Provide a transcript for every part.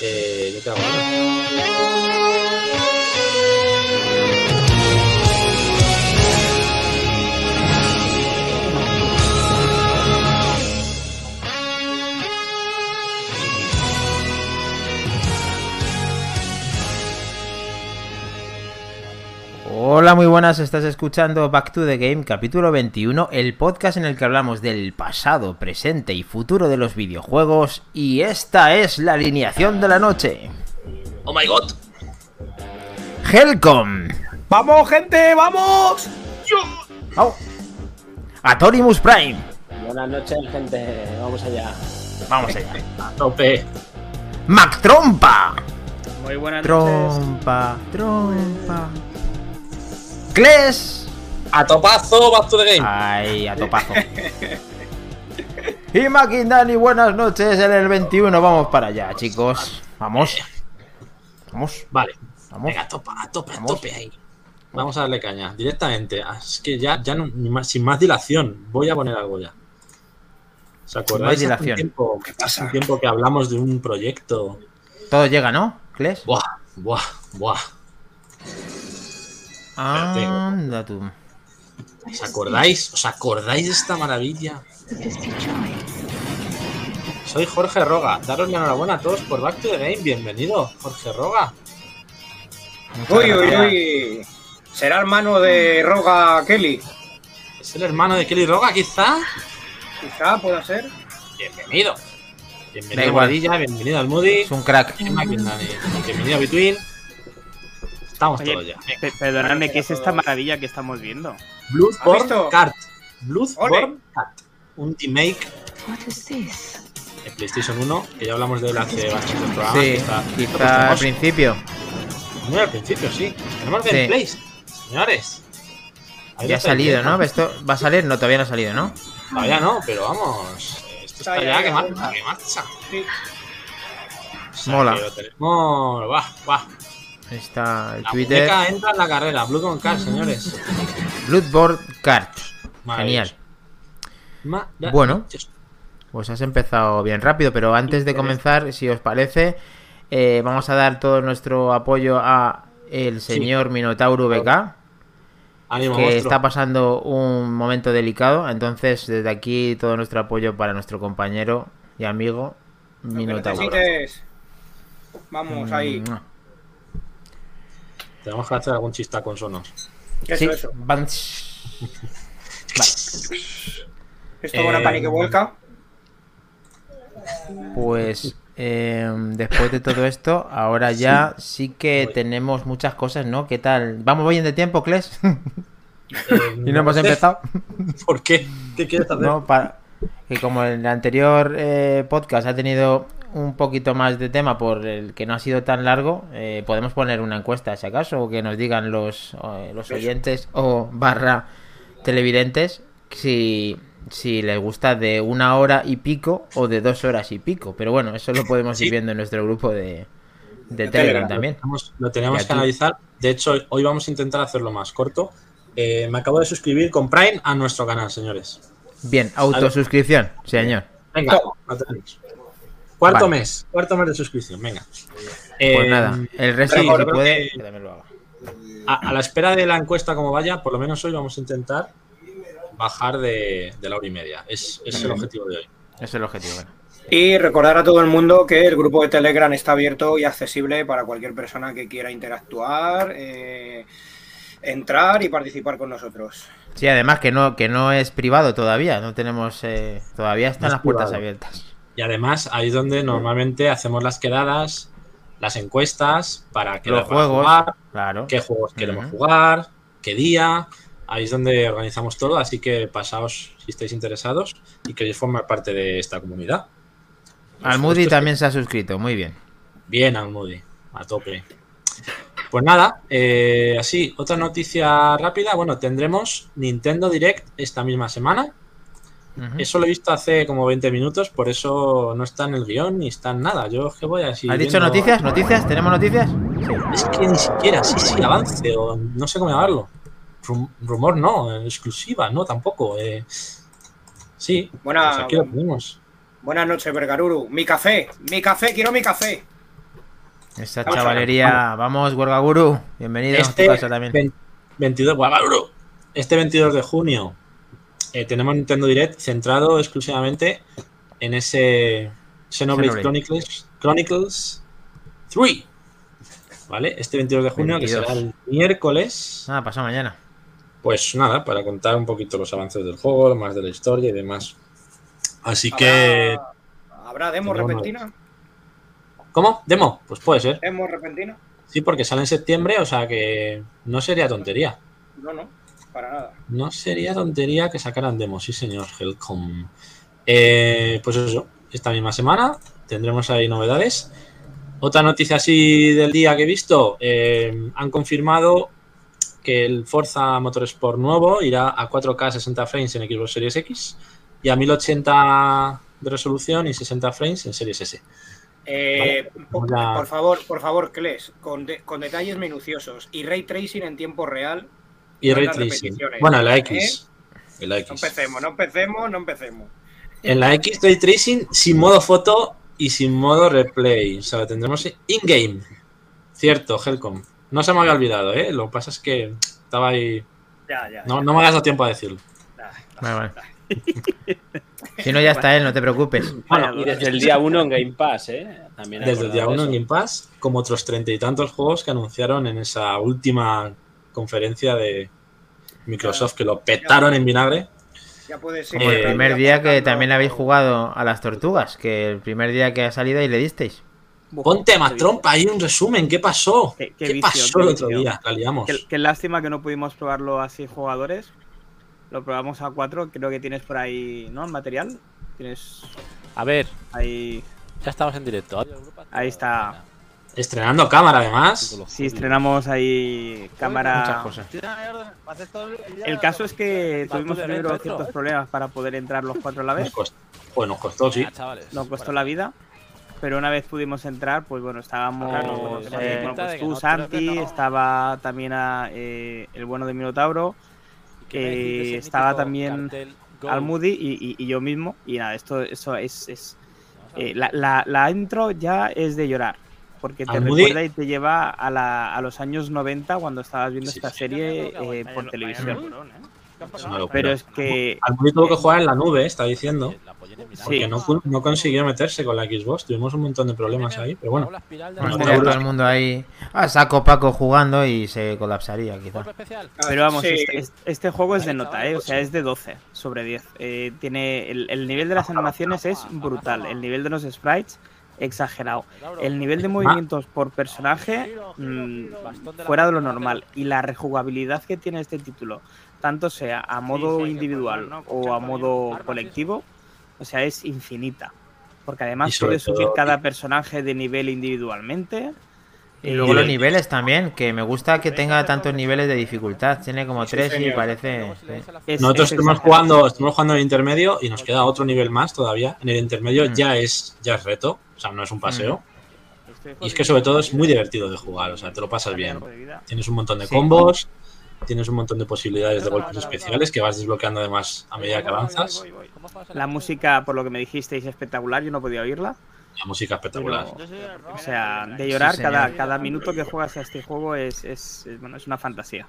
Eh, yo te Hola, muy buenas, estás escuchando Back to the Game, capítulo 21, el podcast en el que hablamos del pasado, presente y futuro de los videojuegos, y esta es la alineación de la noche. ¡Oh my god! Helcom, ¡Vamos, gente! ¡Vamos! Au. Atorimus Prime, Buenas noches, gente. Vamos allá. vamos allá. A tope. Mac Trompa, Muy buenas noches. Trompa, Trompa. Kles, A topazo, back to the game. ay, a topazo. Y Maquindani, buenas noches en el 21, vamos para allá, chicos. Vamos. Vamos, Vale. vamos. Venga, a tope, a tope, a Vamos. tope ahí. Vamos a darle caña, directamente. Ah, Es que ya, ya no, ni más- sin más dilación, voy a poner algo ya. ¿Se acordáis? hace un dilación. tiempo, hace un tiempo que hablamos de un proyecto. Todo llega, ¿no? Kles. Buah, buah, buah. Anda tú. ¿Os acordáis? ¿Os acordáis de esta maravilla? Soy Jorge Roga. Daros la enhorabuena a todos por Back to the Game. Bienvenido, Jorge Roga. Uy, uy, uy. ¿Será hermano de Roga Kelly? ¿Es el hermano de Kelly Roga, quizá? Quizá pueda ser. Bienvenido. Bienvenido a. Guadilla, bienvenido al Moody. Es un crack. Bienvenido a Between. Estamos Oye, todos ya. Pe- Perdonadme, ¿qué es esta maravilla que estamos viendo? ¿Has Bloodborne? Kart. Bloodborne. Kart. Un remake What is this? de PlayStation 1, que ya hablamos de él hace bastantes programas. Sí, está- quizá al principio. Muy al principio, sí. Tenemos Sí. gameplays, señores. Ahí Ya ha salido, ¿no? Esto va a salir, no, todavía no ha salido, ¿no? Todavía no, pero vamos. Esto está Está ya ya, que marcha, que marcha. Sí. O sea, Mola. que lo tenemos. Buah, buah. Ahí está el La Twitter. muñeca entra en la carrera. Bloodborne Kart, señores. Bloodborne. Maravilloso. Genial. Bueno. Pues has empezado bien rápido, pero antes de comenzar, si os parece, eh, vamos a dar todo nuestro apoyo a el señor Minotauro BK, Ánimo, que monstruo. está pasando un momento delicado. Entonces, desde aquí, todo nuestro apoyo para nuestro compañero y amigo Lo que Minotauro. necesites. Vamos, ahí. Mm. Tenemos que hacer algún chista con sonos. Eso, Sí, eso. van- Esto buena Eh, pani que vuelca. Pues eh, después de todo esto, ahora ya sí que Voy. tenemos muchas cosas, ¿no? ¿Qué tal? ¿Vamos bien de tiempo, Kles? Eh, y no hemos sé empezado. ¿Por qué? ¿Qué quieres hacer? No, para que como el anterior eh, podcast ha tenido un poquito más de tema por el que no ha sido tan largo, eh, podemos poner una encuesta, si acaso, o que nos digan los, eh, los oyentes o barra televidentes si, si les gusta de una hora y pico o de dos horas y pico. Pero bueno, eso lo podemos ir viendo en nuestro grupo de, de De Telegram Telegram. también. Tenemos- lo tenemos que analizar. De hecho, hoy vamos a intentar hacerlo más corto. Eh, me acabo de suscribir con Prime a nuestro canal, señores. Bien, autosuscripción, señor. Venga, Oh. Cuarto Vale. mes, cuarto mes de suscripción, venga. Pues Eh, nada, el resto, sí, si puede, que- que también lo haga. A, a la espera de la encuesta como vaya, por lo menos hoy vamos a intentar bajar de, de la hora y media. Es, es el objetivo de hoy. Es el objetivo. bueno. Y recordar a todo el mundo que el grupo de Telegram está abierto y accesible para cualquier persona que quiera interactuar, eh, entrar y participar con nosotros. Sí, además que no, que no es privado todavía, no tenemos, eh, todavía están No es las puertas privado. abiertas. Y además, ahí es donde normalmente hacemos las quedadas, las encuestas, para que Los juegos, jugar, claro. qué juegos queremos jugar, qué día. Ahí es donde organizamos todo, así que pasaos si estáis interesados y queréis formar parte de esta comunidad. Al Moody también se ha suscrito, muy bien. Bien, al Moody, a tope. Pues nada, eh, así, otra noticia rápida. Bueno, tendremos Nintendo Direct esta misma semana. Eso lo he visto hace como 20 minutos, por eso no está en el guion ni está en nada. Yo es que voy así. ¿Has dicho viendo- noticias? ¿Noticias? ¿Tenemos noticias? Es que ni siquiera, sí, sí, avance, o no sé cómo llamarlo. Rum- rumor no, exclusiva, no, tampoco. eh. Sí, Buena- pues aquí lo tenemos. Buenas noches, Bergaruru. Mi café, mi café, quiero mi café. Esta Vamos a chavalería. Vamos, Huelga Guru. Bienvenido a Este tu casa también. 20 22, Guadalajara. este 22 de junio eh, tenemos Nintendo Direct centrado exclusivamente en ese Xenoblade Xenoblade. Chronicles, Chronicles 3. ¿Vale? Este 22 de junio, 22. que será el miércoles. Ah, pasado mañana. Pues nada, para contar un poquito los avances del juego, más de la historia y demás. Así que. ¿Habrá, ¿habrá demo repentina? ¿Cómo? ¿Demo? Pues puede ser. ¿Demo repentina? Sí, porque sale en septiembre, o sea que no sería tontería. No, no, para nada. No sería tontería que sacaran demo, sí señor, Helcom. Eh, pues eso, esta misma semana tendremos ahí novedades. Otra noticia así del día que he visto, eh, han confirmado que el Forza Motorsport nuevo irá a 4K 60 frames en Xbox Series X y a 1080 de resolución y 60 frames en Series S. Eh, Vale, Por favor, por favor, Kles, con, de- con detalles minuciosos y ray tracing en tiempo real. Y No Ray Tracing. Bueno, en la ¿eh? X. En la No X. empecemos, no empecemos, no empecemos. En la X Ray Tracing sin modo foto y sin modo replay. O sea, lo tendremos in-game. Cierto, Helcom. No se me había olvidado, ¿eh? Lo que pasa es que estaba ahí. Ya, ya. No, ya. no me habías dado tiempo a decirlo. Vale, vale. Si no, ya está él, no te preocupes. Bueno, Y desde el día 1 en Game Pass, ¿eh? También desde el día acordado 1 en Game Pass, como otros treinta y tantos juegos que anunciaron en esa última conferencia de Microsoft, que lo petaron en vinagre. Ya Como el Eh, primer día que también habéis jugado a las tortugas, que el primer día que ha salido y le disteis. Ponte más trompa, hay un resumen. ¿Qué pasó? Qué- ¿Qué, qué vicio, pasó qué el otro día? Qué, qué lástima que no pudimos probarlo así jugadores. Lo probamos a cuatro. Creo que tienes por ahí, ¿no? El material. Tienes A ver, ahí. ya estamos en directo. Ahí está. Estrenando cámara, además. Sí, estrenamos ahí cámara. Muchas cosas. El caso es que tuvimos primero ciertos problemas para poder entrar los cuatro a la vez. pues nos costó, sí. Ah. Nos costó la vida. Pero una vez pudimos entrar, pues bueno, estábamos. Eh, bueno, pues que tú, Santi, estaba también a, eh, el bueno de Minotauro, ¿Qué me decís de ese eh, estaba también Go? Almudi y, y- y yo mismo. Y nada, esto eso es. es eh, la, la- la intro ya es de llorar. Porque te Almudi- recuerda y te lleva a, la- a los años 90 cuando estabas viendo Sí, esta sí. serie eh, por televisión. Pero es que. Almudi tuvo que jugar en la nube, está diciendo. Sí. Porque no, no consiguió meterse con la Xbox. Tuvimos un montón de problemas ahí. Pero bueno, Bueno, todo el mundo ahí a saco Paco jugando y se colapsaría quizá. Golpe especial. Pero vamos, Sí. este, este- este juego es de nota, ¿eh? O pues sea, es de 12 sobre 10. Eh, tiene el, el nivel de las animaciones es brutal. El nivel de los sprites, exagerado. El nivel de movimientos por personaje, mm, fuera de lo normal. Y la rejugabilidad que tiene este título, tanto sea a modo individual o a modo colectivo, o sea, es infinita. Porque además puedes subir cada personaje de nivel individualmente. Y luego Y- los niveles también, que me gusta que tenga tantos niveles de dificultad. Tiene como Sí, tres y parece. Es- nosotros es estuvimos exagerado. jugando, estuvimos jugando en el intermedio y nos queda otro nivel más todavía. En el intermedio Mm. ya es ya es reto, o sea, no es un paseo. Este Y es que sobre todo es muy divertido de jugar, o sea, te lo pasas bien. Tienes un montón de combos, tienes un montón de posibilidades de golpes especiales que vas desbloqueando además a medida que avanzas. La música, por lo que me dijisteis, es espectacular. Yo no podía oírla. La música espectacular. pero, o sea, de llorar Sí, cada, cada minuto que juegas a este juego es, es, es- bueno, es una fantasía.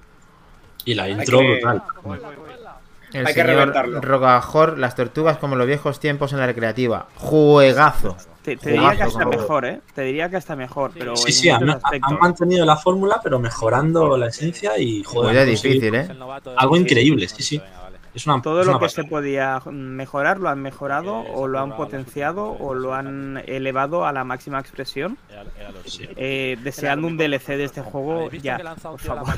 Y la intro que- brutal. El Hay que señor reventarlo. Rogajor, las tortugas como los viejos tiempos en la recreativa. Juegazo. Te, te diría que hasta mejor, ¿eh? Te diría que hasta mejor, pero Sí, sí, han, mantenido la fórmula, pero mejorando la esencia y Pues joder, es conseguido- difícil, ¿eh? Algo increíble, sí, sí. Es una, Todo es lo una que pasada. se podía mejorar lo han mejorado o lo han potenciado o lo han elevado a la máxima expresión. Sí. Eh, deseando un DLC de este juego ya, por favor.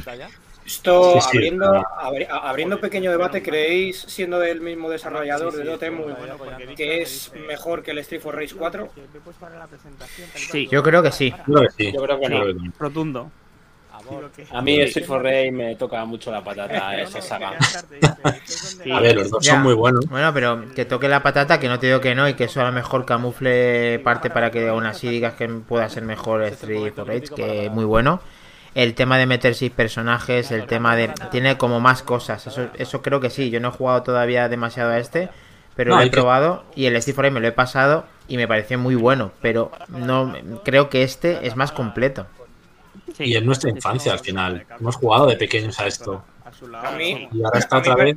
Esto, Sí, sí, abriendo, claro. abri- a- abriendo pequeño debate, ¿creéis, siendo del mismo desarrollador de Dotemu, que es mejor que el Street for Rage 4? Sí, Yo creo que sí. Yo creo que sí. Yo creo que no. sí. A mí Street for Rage me toca mucho la patata esa saga. A ver, los dos Ya. son muy buenos. Bueno, pero que toque la patata, que no te digo que no, y que eso a lo mejor camufle parte para que aún así digas que pueda ser mejor Street for Rage, que es muy bueno. El tema de meter seis personajes, el tema de... Tiene como más cosas, eso, eso creo que sí. Yo no he jugado todavía demasiado a este, pero No, lo he que- probado y el Steve for Aim me lo he pasado y me pareció muy bueno, pero no creo que este es más completo. Sí. Y en nuestra infancia, al final. Hemos jugado de pequeños a esto. A mí- Y ahora está A mí otra vez.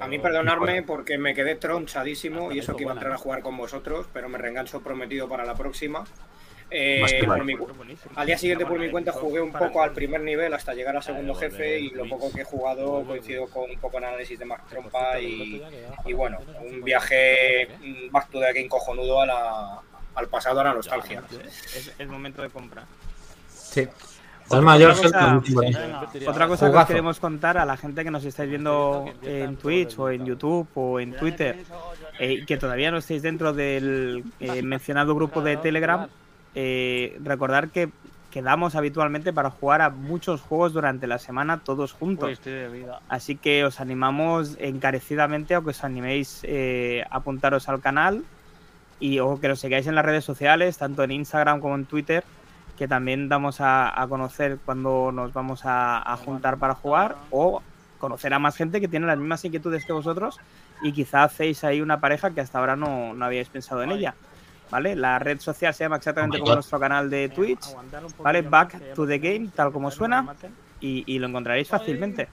A mí perdonarme porque me quedé tronchadísimo y eso que iba a entrar a jugar con vosotros, pero me reengancho prometido para la próxima. Eh, Más por mi al día siguiente por mi cuenta jugué un poco al primer nivel hasta llegar al segundo jefe y lo poco que he jugado coincido con un poco en análisis de Max Trompa y, y bueno, un viaje mm, back to the game cojonudo a la, al pasado, a la nostalgia. Es el momento de comprar. Sí. Estás mayor, Otra cosa-. Otra que os queremos contar a la gente que nos estáis viendo en Twitch o en YouTube o en Twitter eh, y que todavía no estáis dentro del eh, mencionado grupo de Telegram, eh, recordar que quedamos habitualmente para jugar a muchos juegos durante la semana todos juntos. Así que os animamos encarecidamente a que os animéis eh, a apuntaros al canal y o que nos sigáis en las redes sociales, tanto en Instagram como en Twitter, que también damos a, a conocer cuando nos vamos a, a juntar para jugar o conocer a más gente que tiene las mismas inquietudes que vosotros y quizá hacéis ahí una pareja que hasta ahora no, no habíais pensado en ella. ¿Vale? La red social se llama exactamente Oh como nuestro canal de Twitch, ¿vale? Back to the game, tal como suena, y, y lo encontraréis fácilmente.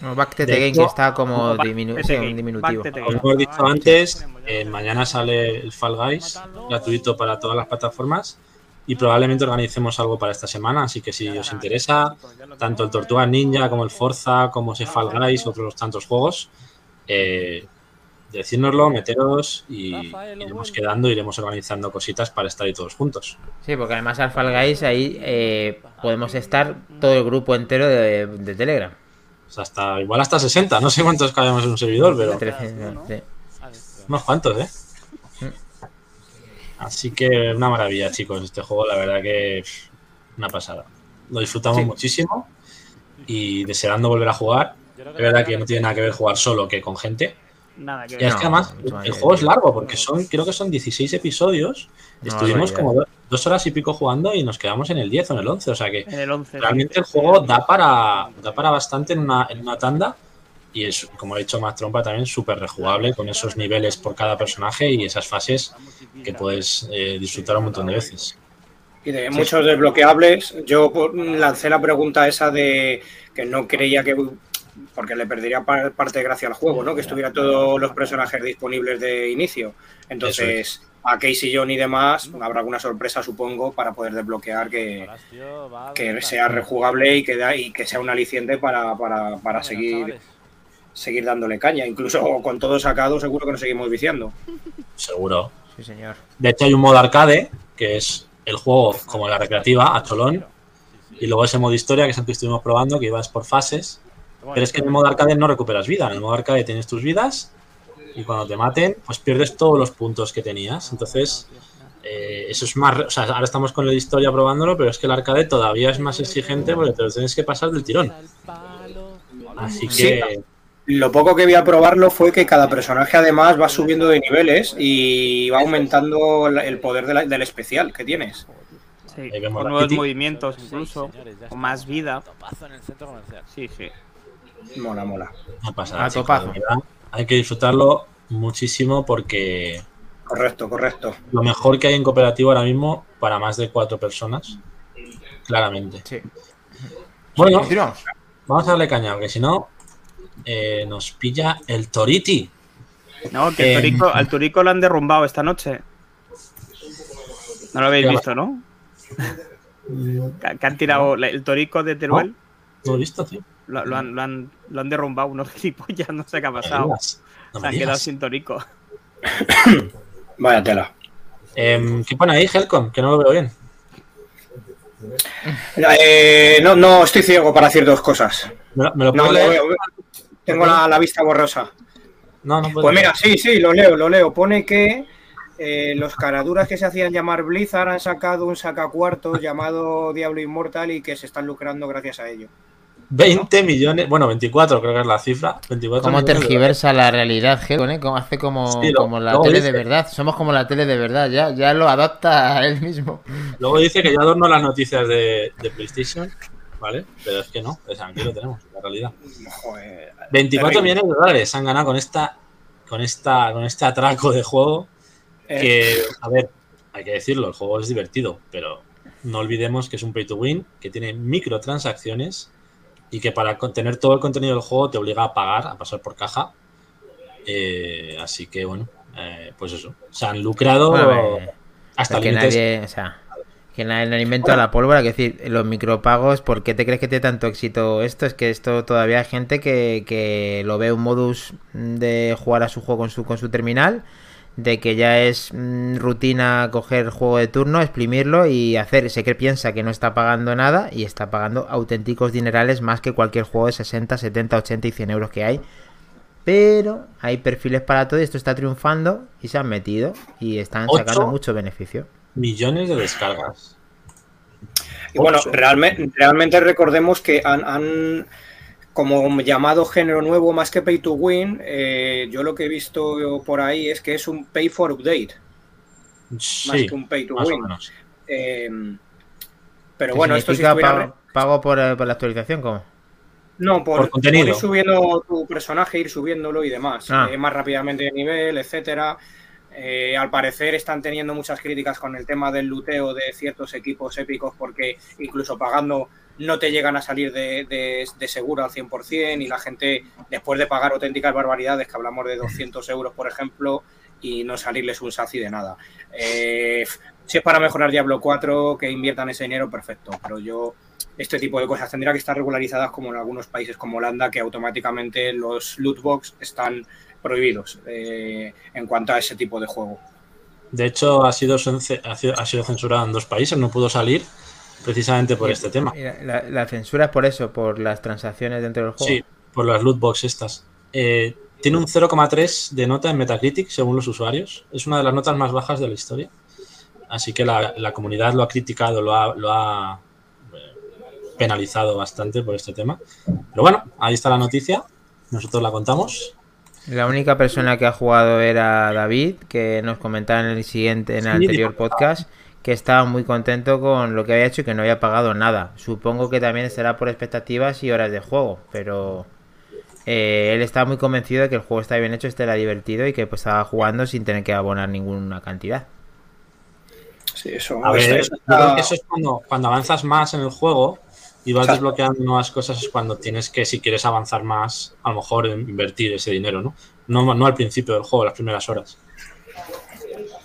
No, Back to the Game que está como diminu- sí, un diminutivo. Como hemos dicho antes, eh, mañana sale el Fall Guys, gratuito para todas las plataformas. Y probablemente organicemos algo para esta semana. Así que si os interesa, tanto el Tortuga Ninja como el Forza, como ese Fall Guys, otros tantos juegos, eh, decírnoslo, meteros y iremos quedando, iremos organizando cositas para estar ahí todos juntos. Sí, porque además al Fall Guys ahí eh, podemos estar todo el grupo entero de, de Telegram. O sea, hasta, igual hasta 60, no sé cuántos cabemos en un servidor, pero 13, sí. unos cuantos, ¿eh? Así que una maravilla, chicos, este juego, la verdad que una pasada. Lo disfrutamos Sí. muchísimo y deseando volver a jugar. Es verdad que no tiene nada que ver jugar solo que con gente. Nada que Y es No, que además el juego es largo porque son, creo que son 16 episodios. No, Estuvimos como do- dos horas y pico jugando y nos quedamos en el 10 o en el 11. O sea que En el 11. realmente el juego da para, da para bastante en una, en una tanda. Y es, como he dicho, más trompa también súper rejugable con esos niveles por cada personaje y esas fases que puedes eh, disfrutar un montón de veces. Y de muchos desbloqueables, yo lancé la pregunta esa de que no creía que. Porque le perdería par- parte de gracia al juego, ¿no? Que estuviera todos los personajes disponibles de inicio. Entonces, a Casey, John y demás, habrá alguna sorpresa, supongo, para poder desbloquear que, que sea rejugable y que, da- y que sea un aliciente para, para, para seguir, seguir dándole caña. Incluso con todo sacado, seguro que nos seguimos viciando. Seguro. Sí, señor. De hecho, hay un modo arcade, que es el juego como la recreativa, a cholón. Y luego ese modo historia, que es el que estuvimos probando, que ibas por fases. Pero es que en el modo arcade no recuperas vida. En el modo arcade tienes tus vidas y cuando te maten, pues pierdes todos los puntos que tenías. Entonces, eh, eso es más. re- O sea, ahora estamos con el de historia probándolo, pero es que el arcade todavía es más exigente porque te lo tienes que pasar del tirón. Así Sí. Lo poco que vi a probarlo fue que cada personaje además va subiendo de niveles y va aumentando el poder de la- del especial que tienes. Sí, con nuevos movimientos incluso, con más vida. Sí, sí. Mola, mola. No pasa nada, A topazo. Hay que disfrutarlo muchísimo porque Correcto, correcto. lo mejor que hay en cooperativo ahora mismo para más de cuatro personas. Claramente. Sí. Bueno, vamos a darle caña, porque si no, eh, nos pilla el Toriti. No, que Eh, al Torico, al Torico lo han derrumbado esta noche. No lo habéis ¿Qué ha visto, ¿no? Que han tirado el Torico de Teruel, No lo he visto, tío. lo, lo han, lo, han, lo han derrumbado unos gilipollas, no sé qué ha pasado. no Se han quedado sin Torico. Vaya tela. Em, ¿Qué pone ahí, Helcom? Que no lo veo bien. Eh, no, no, estoy ciego para decir dos cosas. ¿Me lo, me lo No, veo. Tengo la, la vista borrosa. No, no puedo Pues mira, leer. sí, sí, lo leo, lo leo. Pone que eh, los caraduras que se hacían llamar Blizzard han sacado un sacacuartos llamado Diablo Inmortal y que se están lucrando gracias a ello. 20 millones, bueno, 24 creo que es la cifra. 24 Cómo tergiversa la realidad, Helcon, ¿eh? Hace como, Sí, lo- como la tele dice- de verdad. Somos como la tele de verdad, ya, ya lo adopta él mismo. Luego dice que ya adorno las noticias de, de PlayStation, ¿vale? Pero es que no, es aquí lo tenemos, la realidad. Joder. 24 Terrible. millones de dólares han ganado con esta con, esta, con este atraco de juego Eh, que, a ver, hay que decirlo, el juego es divertido, pero no olvidemos que es un pay to win, que tiene microtransacciones y que para con- tener todo el contenido del juego te obliga a pagar, a pasar por caja. Eh, así que bueno, eh, pues eso, se han lucrado Bueno, hasta límites. nadie, o sea, que nadie no inventa la pólvora, que decir, los micropagos, ¿por qué te crees que tiene tanto éxito esto? Es que esto todavía hay gente que, que lo ve un modus de jugar a su juego con su, con su terminal, de que ya es mm, rutina coger el juego de turno, exprimirlo y hacer, sé que piensa que no está pagando nada y está pagando auténticos dinerales más que cualquier juego de 60, 70, 80 y 100 euros que hay. Pero hay perfiles para todo y esto está triunfando y se han metido y están sacando mucho beneficio. Millones de descargas. Y bueno, realmente, recordemos que han, han como llamado género nuevo más que pay to win, eh, yo lo que he visto por ahí es que es un pay for update, más Sí, que un pay to más o win. menos. Eh, pero ¿Qué bueno, esto estuviera... pago, pago por, eh, por la actualización? ¿Cómo? No, por, Por contenido. por ir subiendo tu personaje, ir subiéndolo y demás. Ah. eh, más rápidamente de nivel, etcétera. Eh, al parecer están teniendo muchas críticas con el tema del luteo de ciertos equipos épicos porque incluso pagando no te llegan a salir de, seguro al 100% y la gente después de pagar auténticas barbaridades, que hablamos de 200 euros por ejemplo, y no salirles un saci de nada. Eh, si es para mejorar Diablo 4, que inviertan ese dinero, perfecto, pero yo este tipo de cosas tendría que estar regularizadas como en algunos países como Holanda, que automáticamente los loot box están prohibidos eh, en cuanto a ese tipo de juego. De hecho, ha sido, ha sido, ha sido censurado en dos países, no pudo salir precisamente por este tema. Y La, la- censura es por eso, por las transacciones dentro del juego. Sí, por las loot box estas. Eh, tiene un 0,3 de nota en Metacritic, según los usuarios. Es una de las notas más bajas de la historia. Así que la, la comunidad lo ha criticado, lo ha, lo ha eh, penalizado bastante por este tema. Pero bueno, ahí está la noticia. Nosotros la contamos. La única persona que ha jugado era David, que nos comentaba en el siguiente, en el Sí, anterior podcast, que estaba muy contento con lo que había hecho y que no había pagado nada. Supongo que también será por expectativas y horas de juego, pero eh, él estaba muy convencido de que el juego está bien hecho, este era divertido y que pues, estaba jugando sin tener que abonar ninguna cantidad. Sí, eso. A ver, yo creo que eso es cuando, cuando avanzas más en el juego y vas desbloqueando nuevas cosas, es cuando tienes que, si quieres avanzar más, a lo mejor invertir ese dinero, ¿no? No, no al principio del juego, las primeras horas.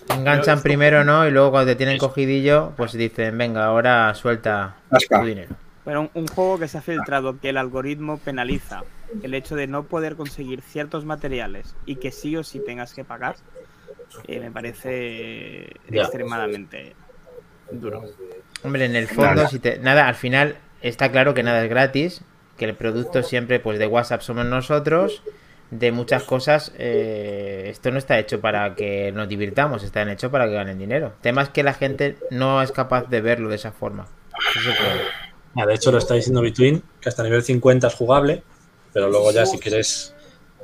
Enganchan primero, ¿no? Y luego cuando te tienen cogidillo, pues dicen, venga, ahora suelta tu dinero. Pero un, un juego que se ha filtrado, que el algoritmo penaliza el hecho de no poder conseguir ciertos materiales y que sí o sí tengas que pagar, eh, me parece Ya. extremadamente duro. Hombre, en el fondo, si te... nada, al final está claro que nada es gratis, que el producto siempre, pues de WhatsApp somos nosotros, de muchas cosas, eh, esto no está hecho para que nos divirtamos, está hecho para que ganen dinero. El tema es que la gente no es capaz de verlo de esa forma. De hecho, lo está diciendo Between, que hasta nivel 50 es jugable, pero luego ya si quieres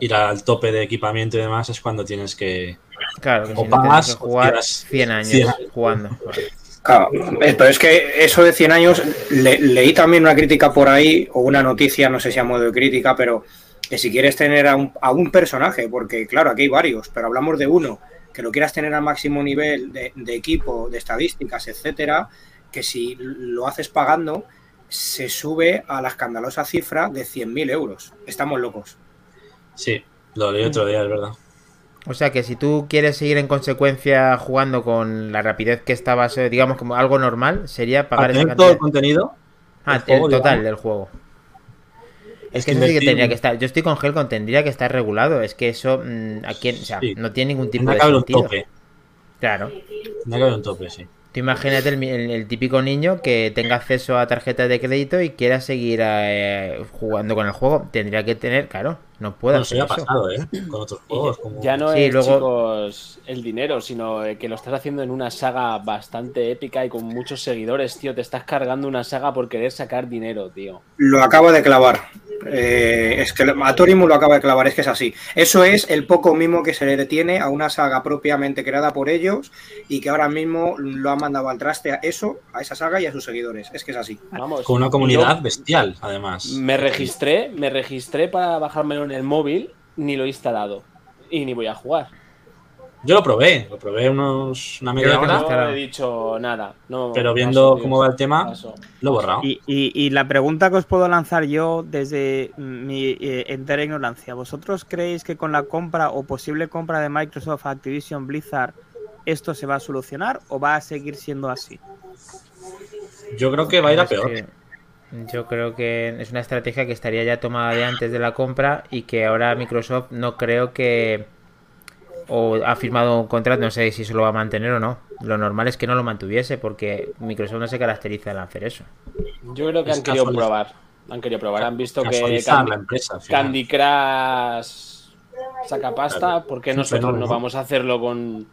ir al tope de equipamiento y demás es cuando tienes que... Claro, que O si no tienes pagas que o jugar tiras 100 años 100 jugando. Claro, pero es que eso de 100 años, le- leí también una crítica por ahí, o una noticia, no sé si a modo de crítica, pero que si quieres tener a un, a un personaje, porque claro, aquí hay varios, pero hablamos de uno, que lo quieras tener al máximo nivel de, de equipo, de estadísticas, etcétera, que si lo haces pagando, se sube a la escandalosa cifra de 100.000 euros. Estamos locos. Sí, lo leí otro día, es verdad. O sea que si tú quieres seguir en consecuencia jugando con la rapidez que estabas, eh, digamos, como algo normal, sería pagar esa todo el contenido, Ah, el juego, el total digamos. del juego. Es que que eso sí que invertir- tendría que estar. Yo estoy con Helcon, tendría que estar regulado. Es que eso mm, a quién, o sea, Sí. no tiene ningún tipo tendrá de haber un sentido. tope. Claro. Que haber un tope, sí. Tú imagínate el, mi- el- el típico niño que tenga acceso a tarjetas de crédito y quiera seguir eh, jugando con el juego. Tendría que tener, claro, no puede eso hacer ya ha pasado, ¿eh? Con otros juegos. Como... Ya no Sí, es, luego- chicos, el dinero, sino que lo estás haciendo en una saga bastante épica y con muchos seguidores, tío. Te estás cargando una saga por querer sacar dinero, tío. Lo acaba de clavar. Eh, es que a Torimu lo acaba de clavar, es que es así. Eso es el poco mimo que se le detiene a una saga propiamente creada por ellos y que ahora mismo lo ha mandado al traste a eso, a esa saga y a sus seguidores. Es que es así. Vamos. Con una yo comunidad bestial, además. Me registré, me registré para bajármelo en el móvil, ni lo he instalado. y ni voy a jugar. Yo lo probé, lo probé unos, una media hora. No he dicho nada. No, pero viendo cómo va el tema, paso. lo he borrado. Y, y- y la pregunta que os puedo lanzar yo desde mi eh, entera ignorancia, ¿vosotros creéis que con la compra o posible compra de Microsoft a Activision Blizzard esto se va a solucionar o va a seguir siendo así? Yo creo que va a ir a Es peor. que Yo creo que es una estrategia que estaría ya tomada de antes de la compra y que ahora Microsoft no creo que o ha firmado un contrato, no sé si se lo va a mantener o no. Lo normal es que no lo mantuviese porque Microsoft no se caracteriza en hacer eso. Yo creo que Es han querido probar. Han querido probar. Han visto que Candy, empresa. Crush saca pasta. Claro. ¿Por qué Es un nosotros no vamos a hacerlo con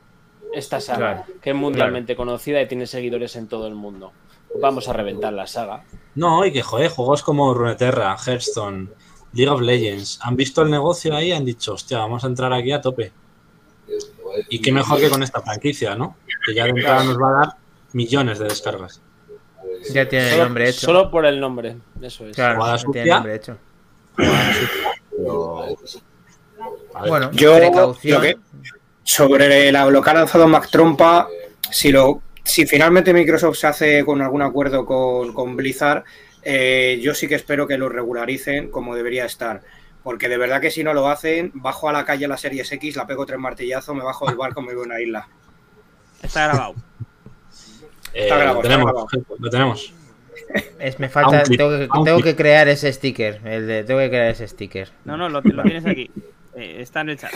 esta saga? Claro. Que es mundialmente conocida y tiene seguidores en todo el mundo. Vamos a reventar la saga. No, y que joder, juegos como Runeterra, Hearthstone, League of Legends, han visto el negocio ahí y han dicho, hostia, vamos a entrar aquí a tope. Y qué mejor que con esta franquicia, ¿no? Que ya de entrada nos va a dar millones de descargas. Ya tiene el nombre hecho. solo por el nombre. Eso es. Claro, ya tiene el nombre hecho. Bueno, Yo, lo que- Sobre la- lo que ha lanzado Mac Trompa, si, lo, si finalmente Microsoft se hace con algún acuerdo con, con Blizzard, eh, yo sí que espero que lo regularicen como debería estar. Porque de verdad que si no lo hacen, bajo a la calle la Series X, la pego tres martillazos, me bajo del barco, me voy a una isla. Está grabado. eh, está grabado, lo tenemos, está grabado. lo tenemos. Es, me falta, tengo, que, tengo crear ese sticker. El de, tengo que crear ese sticker. No, no, lo, lo tienes aquí. Eh, está en el chat.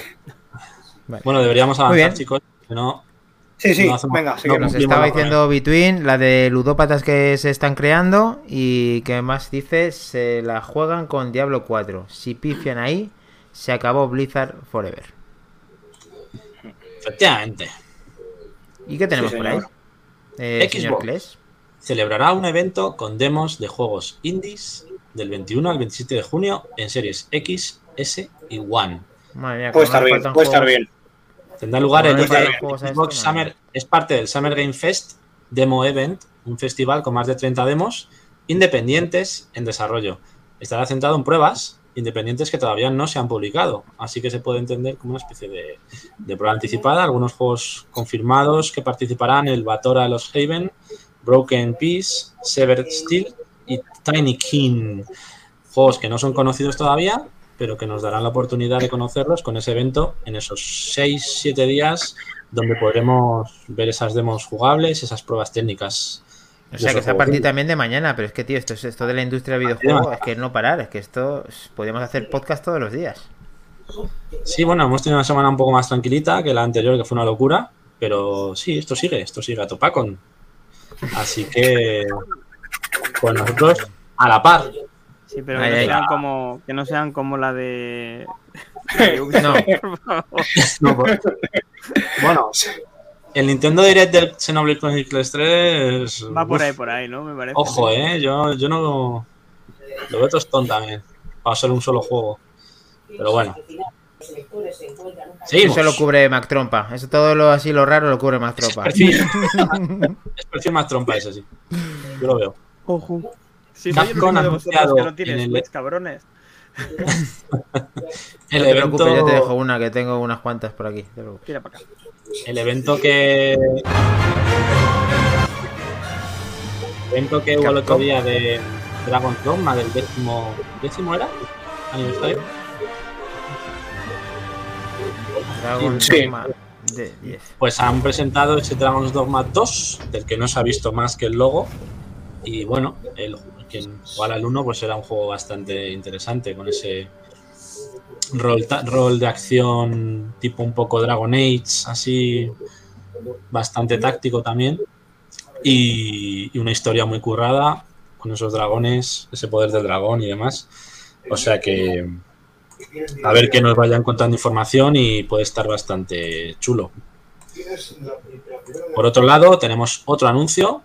Bueno, deberíamos avanzar, chicos. Si no, Sí, sí, No hacemos- venga, no. Nos estaba la diciendo Between, la de ludópatas que se están creando y que más dice, se la juegan con Diablo 4. Si pifian ahí, se acabó Blizzard Forever. efectivamente, ¿Y qué tenemos Sí, por ahí? señor. Eh, Xbox. señor Kles. celebrará un evento con demos de juegos indies del 21 al 27 de junio en series X, S y One. Madre mía, Puede cómo estar bien, puede estar bien. Tendrá lugar el Bueno, pues, Xbox. Summer, es parte del Summer Game Fest Demo Event, un festival con más de 30 demos independientes en desarrollo. Estará centrado en pruebas independientes que todavía no se han publicado, así que se puede entender como una especie de, de prueba anticipada. Algunos juegos confirmados que participarán: el Batora Los Haven, Broken Peace, Severed Steel y Tiny King. Juegos que no son conocidos todavía, pero que nos darán la oportunidad de conocerlos con ese evento en esos 6-7 días donde podremos ver esas demos jugables, esas pruebas técnicas. O sea, que esa juegos. partir también de mañana, pero es que, tío, esto, es, esto de la industria del videojuego es que no parar, es que esto podríamos hacer podcast todos los días. Sí, bueno, hemos tenido una semana un poco más tranquilita que la anterior, que fue una locura, pero sí, esto sigue, esto sigue a topacon. Así que, pues nosotros a la par. Sí, pero Ay, que, no sean como, que no sean como la de. No. pues- bueno, el Nintendo Direct del Xenoblade Chronicles 3. Va por uf, ahí, por ahí, ¿no? Me parece. Ojo, eh, yo, yo no. Lo veo tostón también. Va a ser un solo juego. Pero bueno. Seguimos. Eso lo cubre Mac Trompa. Eso todo lo así lo raro lo cubre Mac Trompa. Perfil. es perfil más trompa ese, sí. Yo lo veo. Ojo. Si soy el Capcom único de vosotros que no tiene en el- Switch, cabrones. El no te preocupes, yo te dejo evento, una, que tengo unas cuantas por aquí. te. Tira para acá. el evento que. El evento que hubo el otro Capcom. día de Dragon's Dogma del décimo. ¿Décimo era? Aniversario. Dragon Sí. Dogma de 10. Pues han presentado ese Dragon's Dogma 2, del que no se ha visto más que el logo. Y bueno, el, quien jugara el 1 pues era un juego bastante interesante con ese rol, rol de acción tipo un poco Dragon Age, así bastante táctico también. Y, y una historia muy currada con esos dragones, ese poder del dragón y demás. O sea que a ver que nos vayan contando información y puede estar bastante chulo. Por otro lado, tenemos otro anuncio,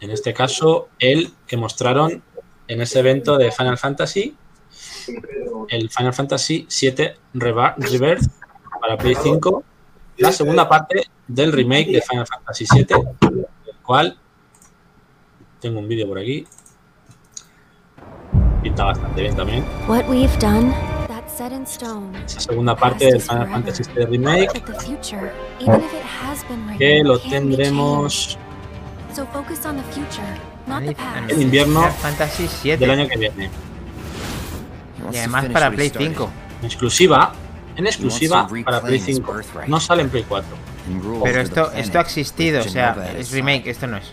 en este caso el que mostraron en ese evento de Final Fantasy, el Final Fantasy 7 Rebirth para Play 5, la segunda parte del remake de Final Fantasy 7, el cual tengo un vídeo por aquí. Pinta bastante bien también. What we've done, that's set in stone. esa segunda parte del Final Fantasy VII Remake, que lo tendremos. So focus on the future. En invierno Fantasy 7. del año que viene. Y además para Play 5. En exclusiva, en exclusiva para Play 5. No sale en Play 4. Pero esto, esto ha existido, o sea, es remake, esto no es.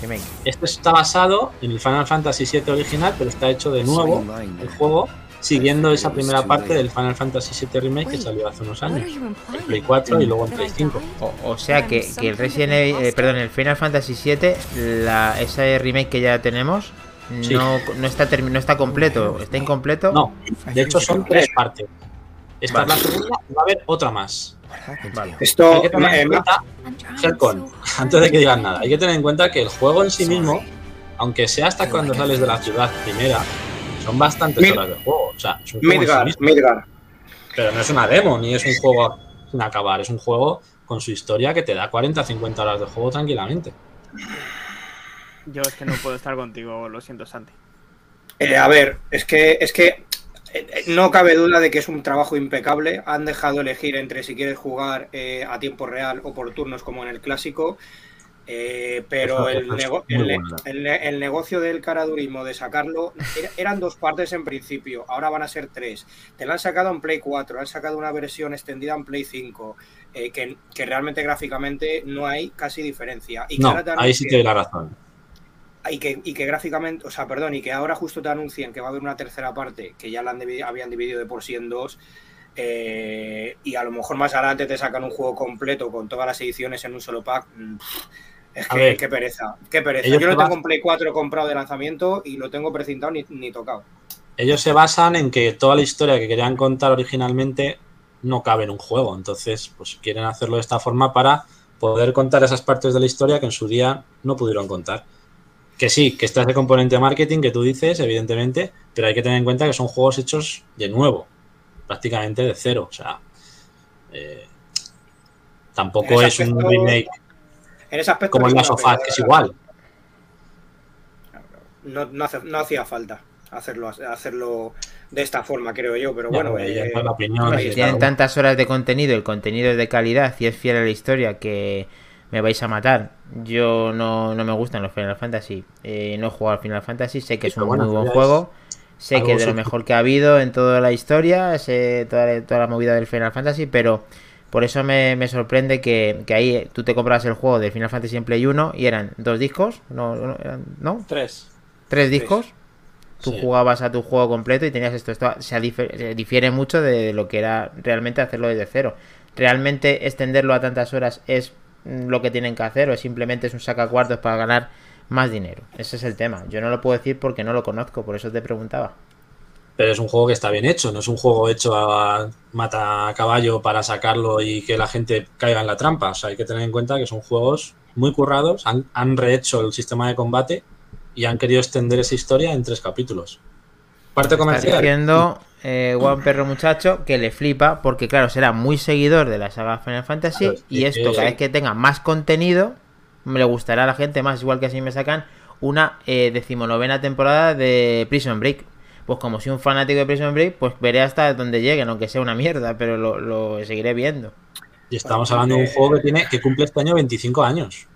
Remake. Este está basado en el Final Fantasy VII original, pero está hecho de nuevo el juego siguiendo esa primera parte del Final Fantasy VII Remake que salió hace unos años. you En? Play 4 y luego en Play I 5. died? O, o sea que, que el Resident Evil, eh, perdón, el Final Fantasy 7, la, ese remake que ya tenemos, Sí. no, no, está no está completo, está incompleto. No, de hecho son tres partes. Esta es la segunda y va a haber otra más. Vale. Esto, Hay que tener eh, en cuenta, Helcon, hard antes de que be nada, hay que tener en cuenta que el juego en sí mismo, aunque sea hasta cuando sales de la ciudad primera, son bastantes Mid- horas de juego. O sea, sí Midgar. Pero no es una demo, ni es un juego sin acabar, es un juego con su historia que te da 40-50 horas de juego tranquilamente. Yo es que no puedo estar contigo, lo siento, Santi. Eh, a ver, es que, es que eh, no cabe duda de que es un trabajo impecable. Han dejado elegir entre si quieres jugar eh, a tiempo real o por turnos como en el clásico. Eh, pero el, nego- el el el negocio del caradurismo de sacarlo era- eran dos partes en principio, ahora van a ser tres. Te lo han sacado en Play 4, han sacado una versión extendida en Play 5, eh, que, que realmente gráficamente no hay casi diferencia. Y No, ahí sí te doy la razón. y que, y que gráficamente, o sea, perdón, y que ahora justo te anuncien que va a haber una tercera parte, que ya la han habían dividido de por sí en dos, eh, y a lo mejor más adelante te sacan un juego completo con todas las ediciones en un solo pack. mm, Es que, ver. qué pereza, qué pereza. Yo lo tengo en Play 4 comprado de lanzamiento y lo tengo precintado ni, ni tocado. Ellos se basan en que toda la historia que querían contar originalmente no cabe en un juego. Entonces, pues quieren hacerlo de esta forma para poder contar esas partes de la historia que en su día no pudieron contar. Que sí, que está ese componente de marketing que tú dices, evidentemente, pero hay que tener en cuenta que son juegos hechos de nuevo, prácticamente de cero. O sea, eh, tampoco es un remake En ese aspecto. como Us, pena, que es igual. No, no, hace- no hacía falta hacerlo, hacerlo de esta forma, creo yo, pero Ya, bueno. ya eh, la opinión si tienen tantas horas de contenido, el contenido es de calidad y es fiel a la historia que me vais a matar. Yo no, no me gustan los Final Fantasy. Eh, no he jugado al Final Fantasy, sé que Sí, es un bueno, muy buen juego. Sé que es de lo mejor que ha habido en toda la historia, sé toda, la- toda la movida del Final Fantasy, pero por eso me, me sorprende que, que ahí tú te compras el juego de Final Fantasy en Play 1 y eran dos discos, ¿no? no, eran- ¿no? Tres. Tres discos. Tú Sí. jugabas a tu juego completo y tenías esto. Esto se difiere mucho de lo que era realmente hacerlo desde cero. ¿Realmente extenderlo a tantas horas es mm, lo que tienen que hacer o simplemente es un sacacuartos para ganar más dinero? Ese es el tema. Yo no lo puedo decir porque no lo conozco, por eso te preguntaba. Pero es un juego que está bien hecho, no es un juego hecho a mata a caballo para sacarlo y que la gente caiga en la trampa. O sea, hay que tener en cuenta que son juegos muy currados, han, han rehecho el sistema de combate y han querido extender esa historia en tres capítulos. Parte Está comercial. diciendo eh, Juan Perro Muchacho que le flipa porque, claro, será muy seguidor de la saga Final Fantasy Claro, y es esto, que- cada vez que tenga más contenido, me le gustará a la gente más, igual que así me sacan una eh, decimonovena temporada de Prison Break. Pues como soy un fanático de Prison Break, pues veré hasta donde lleguen, aunque sea una mierda, pero lo, lo seguiré viendo. Y estamos hablando de un juego que tiene que cumple este año 25 años.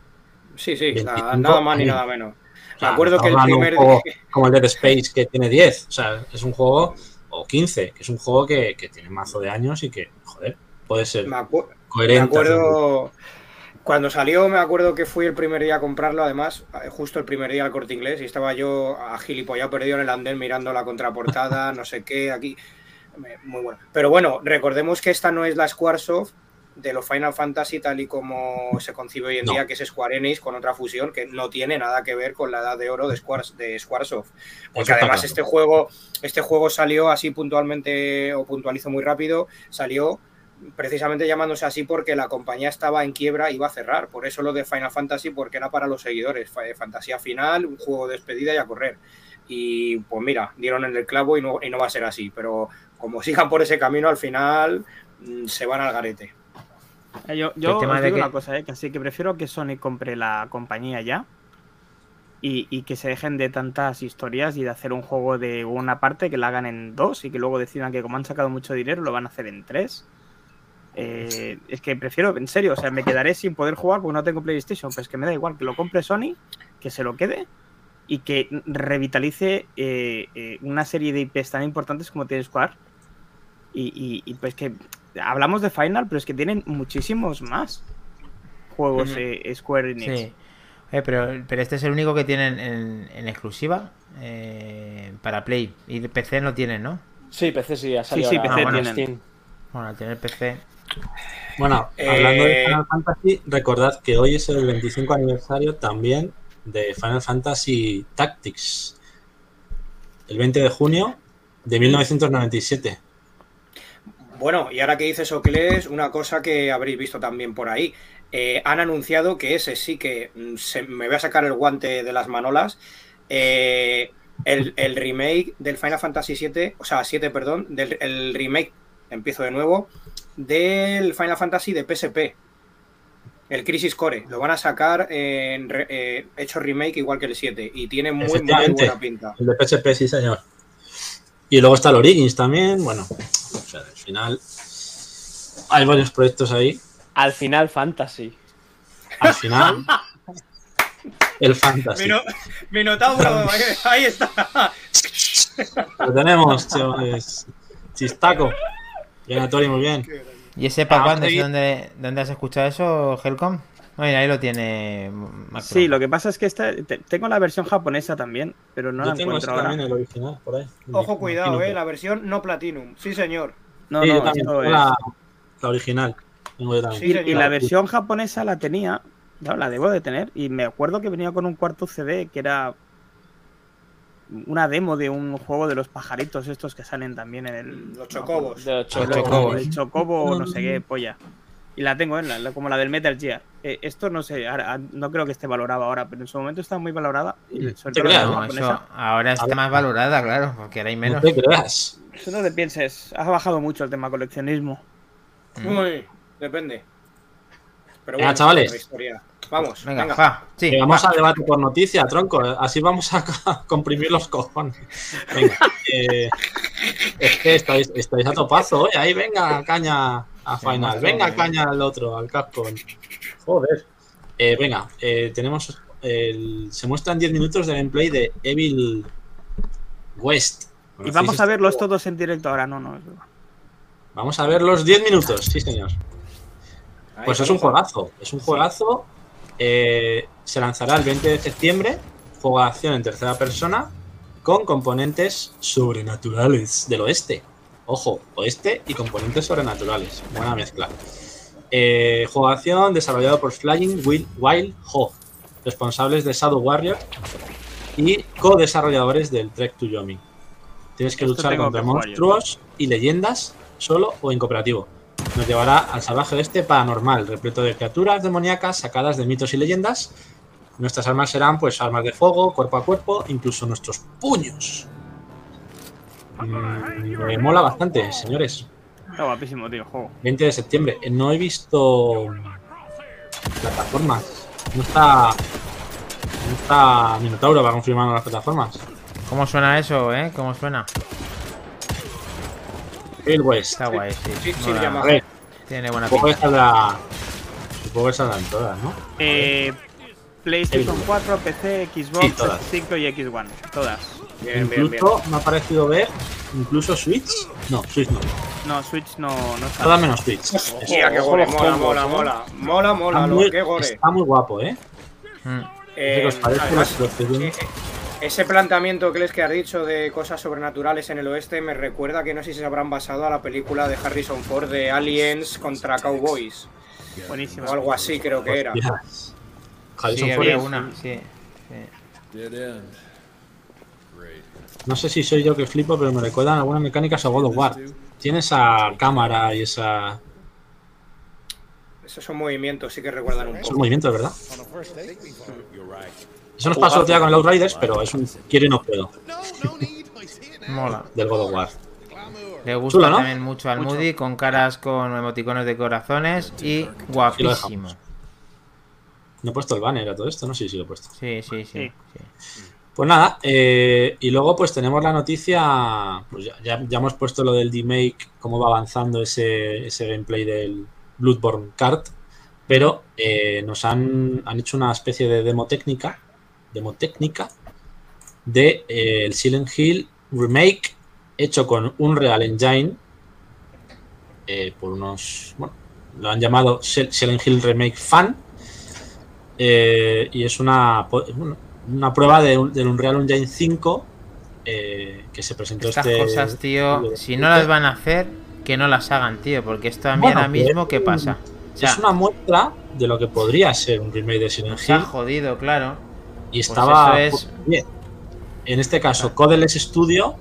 Sí, sí, 25 nada, nada más ni nada menos. O sea, Me acuerdo que el primer. un juego como el Dead Space que tiene 10. O sea, es un juego, o 15, que es un juego que, que tiene mazo de años y que, joder, puede ser Me, acu- me coherente. acuerdo. Cuando salió, me acuerdo que fui el primer día a comprarlo, además, eh, justo el primer día al corte inglés, y estaba yo a gilipollado perdido en el andén mirando la contraportada, no sé qué, aquí. Muy bueno. Pero bueno, recordemos que esta no es la Squaresoft de los Final Fantasy tal y como se concibe hoy en No. día, que es Square Enix con otra fusión que no tiene nada que ver con la edad de oro de, Square, de Squaresoft. Porque además claro. este juego, este juego salió así puntualmente, o puntualizo muy rápido, salió precisamente llamándose así porque la compañía estaba en quiebra y iba a cerrar. Por eso lo de Final Fantasy, porque era para los seguidores. Fa- Fantasía final, un juego de despedida y a correr. Y pues mira, dieron en el clavo y no, y no va a ser así. Pero como sigan por ese camino, al final mm, se van al garete. Eh, Yo, yo os de digo que- una cosa, eh, que así que prefiero que Sony compre la compañía ya y, y que se dejen de tantas historias y de hacer un juego de una parte que la hagan en dos y que luego decidan que como han sacado mucho dinero lo van a hacer en tres. Eh, es que prefiero, en serio, o sea, me quedaré sin poder jugar porque no tengo PlayStation, pero es que me da igual que lo compre Sony, que se lo quede y que revitalice eh, eh, una serie de IPs tan importantes como tiene Square. Y, y- y, pues que hablamos de Final, pero es que tienen muchísimos más juegos eh, Square Enix. Sí. Eh, pero, pero este es el único que tienen en, en exclusiva eh, para Play. Y de PC no tienen, ¿no? Sí, PC sí, ha salido sí, ahora PC en tienen. Steam. Bueno, al tener PC. Bueno, Eh, hablando de Final Fantasy, recordad que hoy es el 25 aniversario también de Final Fantasy Tactics. El 20 de junio de 1997. Bueno, y ahora que dices Ocles, una cosa que habréis visto también por ahí. Eh, han anunciado que ese sí que mm, se- me voy a sacar el guante de las manolas. eh, el, el remake del Final Fantasy VII, o sea, 7, perdón, del el remake, empiezo de nuevo, del Final Fantasy de PSP. El Crisis Core. Lo van a sacar en re- eh, hecho remake igual que el 7. Y tiene muy, muy buena pinta. El de PSP, sí, señor. Y luego está el Origins también. Bueno, o sea, al final hay varios proyectos ahí. Al final, Fantasy. Al final, el Fantasy. Mino- Minotauro, ahí, ahí está. Lo tenemos, chavales. Chistaco. Bien, Atori, muy bien. ¿Y ese para Ah, cuándo? sí. ¿Dónde, ¿Dónde has escuchado eso, Helcom? Mira, ahí lo tiene. Macron. Sí, lo que pasa es que esta, te- tengo la versión japonesa también, pero no Yo la tengo encuentro ahora. también, el original, por ahí. Ojo, cuidado, eh, que- la versión no Platinum. Sí, señor. No, Sí, no, también, es- la, la original. También. Sí, Y, y la versión japonesa la tenía, no, la debo de tener, y me acuerdo que venía con un cuarto CD que era una demo de un juego de los pajaritos estos que salen también en el... Los chocobos. De ocho. Los chocobos. El chocobo, no sé qué, polla. Y la tengo en la, la- como la del Metal Gear. Eh, esto no sé, ahora- no creo que esté valorada ahora, pero en su momento estaba muy valorada. Y No, eso ahora está más valorada, claro, porque ahora hay No menos. te creas. Eso no te pienses, ha bajado mucho el tema coleccionismo. Uy, depende. Pero bueno, chavales. otra historia. Vamos, Venga, venga. va. Sí, Que vamos va. a debate por noticia, tronco. Así vamos a comprimir los cojones. Venga. eh, es que estáis, estáis a topazo hoy. Ahí, venga, caña a final. Venga, caña al otro, al Capcom. Joder. Eh, venga, eh, tenemos. el- se muestran 10 minutos de gameplay de Evil West. Y vamos a verlos todos. todos en directo ahora, no, no. es verdad. Vamos a ver los 10 minutos, sí, señor. Ahí Pues es un juegazo, es un juegazo. Eh, se lanzará el 20 de septiembre. Juego de acción en tercera persona con componentes sobrenaturales del oeste. Ojo, oeste y componentes sobrenaturales. Buena mezcla. Eh, juego de acción desarrollado por Flying Wild, Wild Hog, responsables de Shadow Warrior y co-desarrolladores del Trek to Yomi. Tienes que Esto luchar contra que monstruos y leyendas solo o en cooperativo. Nos llevará al salvaje oeste paranormal, repleto de criaturas demoníacas sacadas de mitos y leyendas. Nuestras armas serán pues armas de fuego, cuerpo a cuerpo, incluso nuestros puños. Mm, me mola bastante, señores. Está guapísimo, tío, juego. 20 de septiembre. Eh, No he visto plataformas. No está. No está Minotauro para confirmar las plataformas. ¿Cómo suena eso, eh? ¿Cómo suena? Evil West. Está guay, sí. Sí, sí, Mola. llama. A ver, Tiene buena supongo que pinta. saldrá. Supongo que saldrán todas, ¿no? Eh, PlayStation 4, PC, Sí, Xbox, todas. 5 y X1. Todas. Bien, bien, bien. incluso me ha parecido ver. Incluso Switch. No, Switch no. No, Switch no, no está. Todas menos Switch. Hostia, qué gore, mola, combos, mola, mola. Mola, mola, Está lo muy, que gore. está muy guapo, ¿eh? Mm. No sé qué Eh, os parece, además, lo estoy viendo. eh, eh, ese planteamiento que les que has dicho de cosas sobrenaturales en el oeste me recuerda que no sé si se habrán basado a la película de Harrison Ford de Aliens contra Cowboys Buenísimo. o algo así creo que era. Sí, Harrison Ford había es- una, sí. sí. No sé si soy yo que flipo, pero me recuerdan algunas mecánicas a God of War. Tiene esa cámara y esa, Esos son movimientos, sí que recuerdan un esos poco. movimientos, ¿verdad? Eso nos pasó día con el Outriders, pero es un quiero y no puedo Mola. del God of War. Le gusta Chula, ¿no? también mucho al Mucho. Moody con caras con emoticonos de corazones y guapísimo. No he puesto el banner a todo esto, no sé si lo he puesto. Sí, sí, sí. Sí. sí. Pues nada, eh, y luego pues tenemos la noticia, pues ya, ya- ya hemos puesto lo del D-Make, cómo va avanzando ese, ese gameplay del Bloodborne Kart, pero eh, nos han, han hecho una especie de demo técnica, demo técnica de eh, el Silent Hill Remake hecho con un Real Engine eh, por unos, bueno, lo han llamado Sil- Silent Hill Remake Fan eh, y es una, una prueba de un, del Unreal Engine 5 eh, que se presentó Estas este cosas, tío, si no las van a hacer, que no las hagan, tío, porque esto también Bueno, ahora mismo, que- ¿qué pasa? O sea, es una muestra de lo que podría ser un remake de Silent Hill jodido, claro. Y estaba es- pues, bien. En este caso, Codeless Studio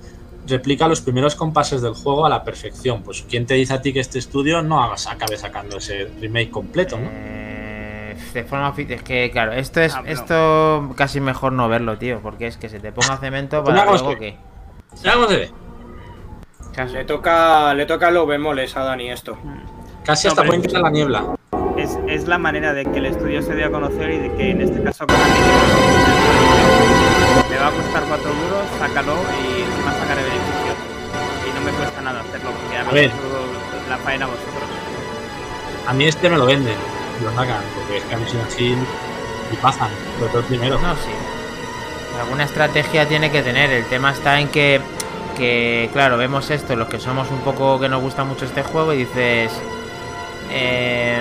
replica los primeros compases del juego a la perfección. Pues, ¿quién te dice a ti que este estudio no hagas, acabe sacando ese remake completo, no? Eh, de forma es que claro, esto es Ah, esto casi mejor no verlo, tío, porque es que se te ponga cemento para vamos luego que- que Ya vamos a ver. Caso. Le toca, le toca los bemoles a Dani esto. Casi No, hasta pero- puede entrar la niebla. Es, es la manera de que el estudio se dé a conocer y de que en este caso con me va a costar 4 duros, sácalo y encima sacaré beneficios. Y no me cuesta nada hacerlo, porque A a ver. la faena a vosotros. A mí este me lo venden, lo sacan, porque es que a mí Hill y pasan, sobre todo el primero. No, sí. Alguna estrategia tiene que tener. El tema está en que, que, claro, vemos esto, los que somos un poco que nos gusta mucho este juego, y dices. eh,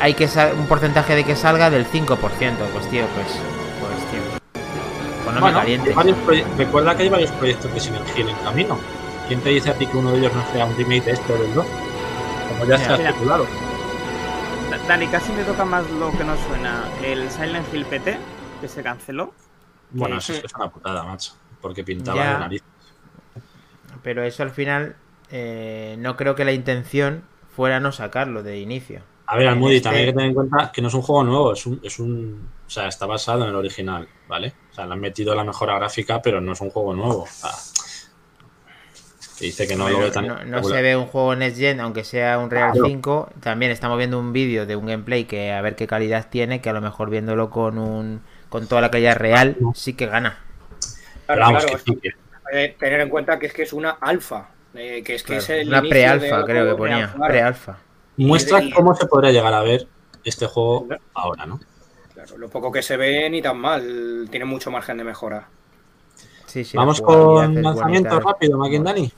hay que sal- un porcentaje de que salga del 5%. Pues tío, pues. Pues tío. Pues no Bueno, me caliente. hay varios proye- recuerda que hay varios proyectos de Silent Hill en camino. ¿Quién te dice a ti que uno de ellos no sea un remake de este o del 2? Como ya se especulado. Da- Dani, casi me toca más lo que no suena. El Silent Hill PT, que se canceló. Bueno, eso es una putada, macho. Porque pintaba Ya. de nariz. Pero eso al final. eh, no creo que la intención fuera no sacarlo de inicio. A ver, Almudi, este- también hay que tener en cuenta que no es un juego nuevo, es un, es un. O sea, está basado en el original, ¿vale? O sea, le han metido la mejora gráfica, pero no es un juego nuevo. O sea, que dice que no lo ve tan. no, se ve un juego Next Gen, aunque sea un Real Claro. 5. También estamos viendo un vídeo de un gameplay que a ver qué calidad tiene, que a lo mejor viéndolo con un con toda la calidad real sí que gana. Pero Claro, vamos, claro, que sí, que- eh, tener en cuenta que es que es una alfa. eh, que es que Claro, es el una pre-alfa, creo que ponía. Pre-alfa. muestra cómo se podría llegar a ver este juego ahora, ¿no? Claro, lo poco que se ve ni tan mal, tiene mucho margen de mejora. Sí, sí, la Vamos con lanzamiento bonita. rápido, Maquindani.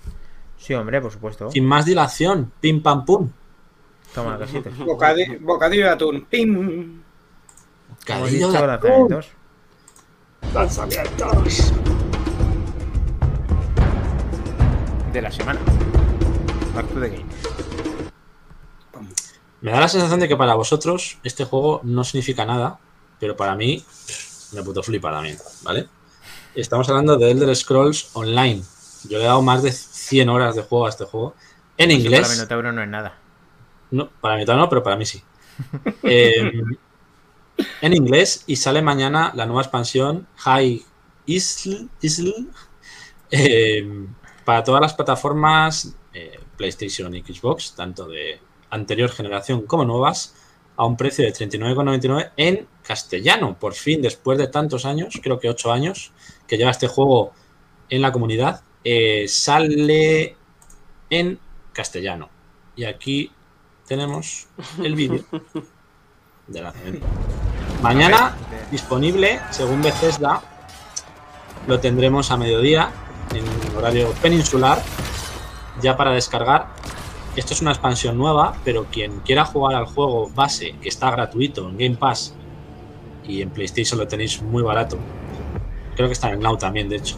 Sí, hombre, por supuesto. Sin más dilación, pim pam pum. Toma casitas. Bocadi- bocadillo de atún. ¡Pim! Hemos Cadillo dicho de lanzamientos. lanzamientos. de la semana. Back to the game. Me da la sensación de que para vosotros este juego no significa nada, pero para mí me puto flipa también, ¿vale? Estamos hablando de Elder Scrolls Online. Yo le he dado más de 100 horas de juego a este juego. En Para inglés. Minotauro no es nada. No, para todavía no, pero para mí sí. Eh, en inglés y sale mañana la nueva expansión High Isle, Isle, eh, para todas las plataformas eh, PlayStation y Xbox, tanto de anterior generación como nuevas, a un precio de 39,99 en castellano. Por fin, después de tantos años, creo que 8 años, que lleva este juego en la comunidad, eh, sale en castellano. Y aquí tenemos el vídeo de lanzamiento. Mañana disponible, según Bethesda, lo tendremos a mediodía en horario peninsular, ya para descargar. Esto es una expansión nueva, pero quien quiera jugar al juego base, que está gratuito en Game Pass y en PlayStation lo tenéis muy barato. Creo que está en Now también, de hecho.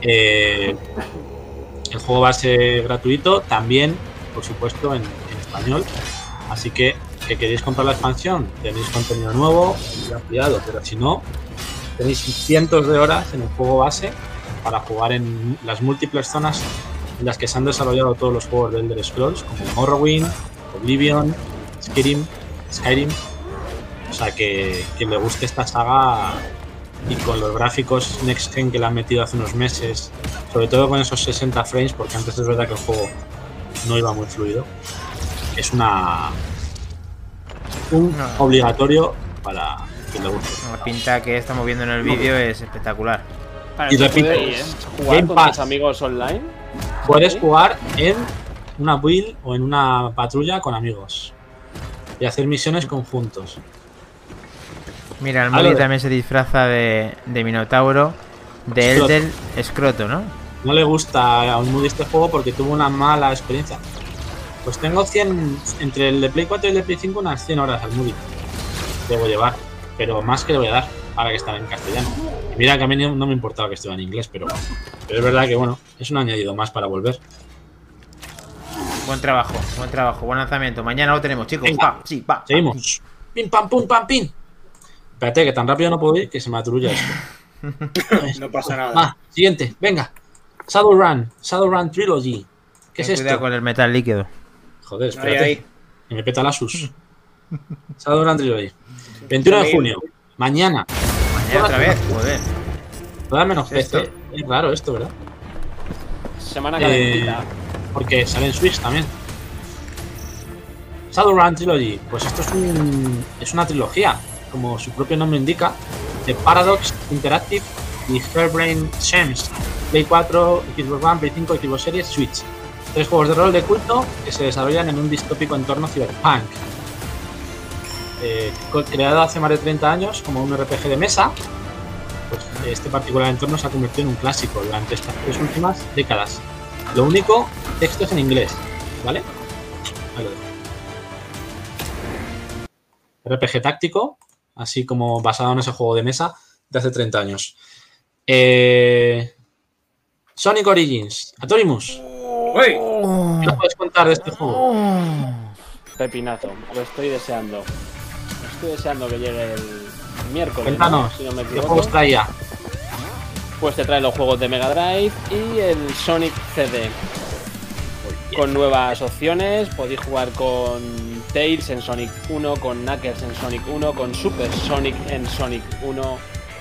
Eh, el juego base gratuito, también, por supuesto, en, en español. Así que, que queréis comprar la expansión, tenéis contenido nuevo y ampliado, pero si no, tenéis cientos de horas en el juego base para jugar en las múltiples zonas en las que se han desarrollado todos los juegos de Elder Scrolls, como Morrowind, Oblivion, Skyrim, Skyrim. O sea que quien le guste esta saga y con los gráficos Next Gen que le han metido hace unos meses, sobre todo con esos 60 frames, porque antes es verdad que el juego no iba muy fluido, es una un No. obligatorio para que le guste. La pinta que estamos viendo en el vídeo es espectacular. Y repito, ¿Puedes jugar Game con Pass. tus amigos online? Puedes jugar en una build o en una patrulla con amigos y hacer misiones conjuntos. Mira, el de- también se disfraza de, de Minotauro, de Escroto. Eldel Escroto, ¿no? No le gusta a un Moody este juego porque tuvo una mala experiencia. Pues tengo 100, entre el de Play 4 y el de Play 5, unas 100 horas al Moody. Debo llevar, pero más que le voy a dar, ahora que está en castellano. Y mira que a mí no me importaba que estuviera en inglés, pero, pero es verdad que bueno, es un añadido más para volver. Buen trabajo, buen trabajo, buen lanzamiento. Mañana lo tenemos, chicos. Venga. Pa, sí, pa, pa. Seguimos. Pim pam pum pam pim. Espérate, que tan rápido no puedo ir que se me atrulla esto. No pasa nada. Ah, siguiente, venga. Shadowrun, Shadowrun Trilogy. ¿Qué es cuidado esto? con el metal líquido. Joder, espérate. ahí. Que me peta la sus. Shadowrun Trilogy. 21 de junio. Mañana. Otra vez, joder. Todas menos ¿Qué es PC. esto? Es raro esto, ¿verdad? Semana Eh, calentita. porque sale en Switch también. Shadowrun Trilogy. Pues esto es, un, es una trilogía, como su propio nombre indica, de Paradox Interactive y Hairbrain Shames. Play 4, Xbox One, Play 5, Xbox Series, Switch. Tres juegos de rol de culto que se desarrollan en un distópico entorno cyberpunk. Eh, creado hace más de 30 años como un RPG de mesa, pues este particular entorno se ha convertido en un clásico durante estas tres últimas décadas. Lo único, texto es en inglés, ¿vale? Ahí lo dejo. RPG táctico, así como basado en ese juego de mesa de hace 30 años. Eh, Sonic Origins, Atorimus, ¡Uy! ¿qué nos puedes contar de este juego? Pepinazo, lo estoy deseando. Estoy deseando que llegue el miércoles. Cuéntanos, ¿no? Si no me ¿qué equivoco. juegos traía? Pues te trae los juegos de Mega Drive y el Sonic CD. Con nuevas opciones, podéis jugar con Tails en Sonic 1, con Knuckles en Sonic 1, con Super Sonic en Sonic 1.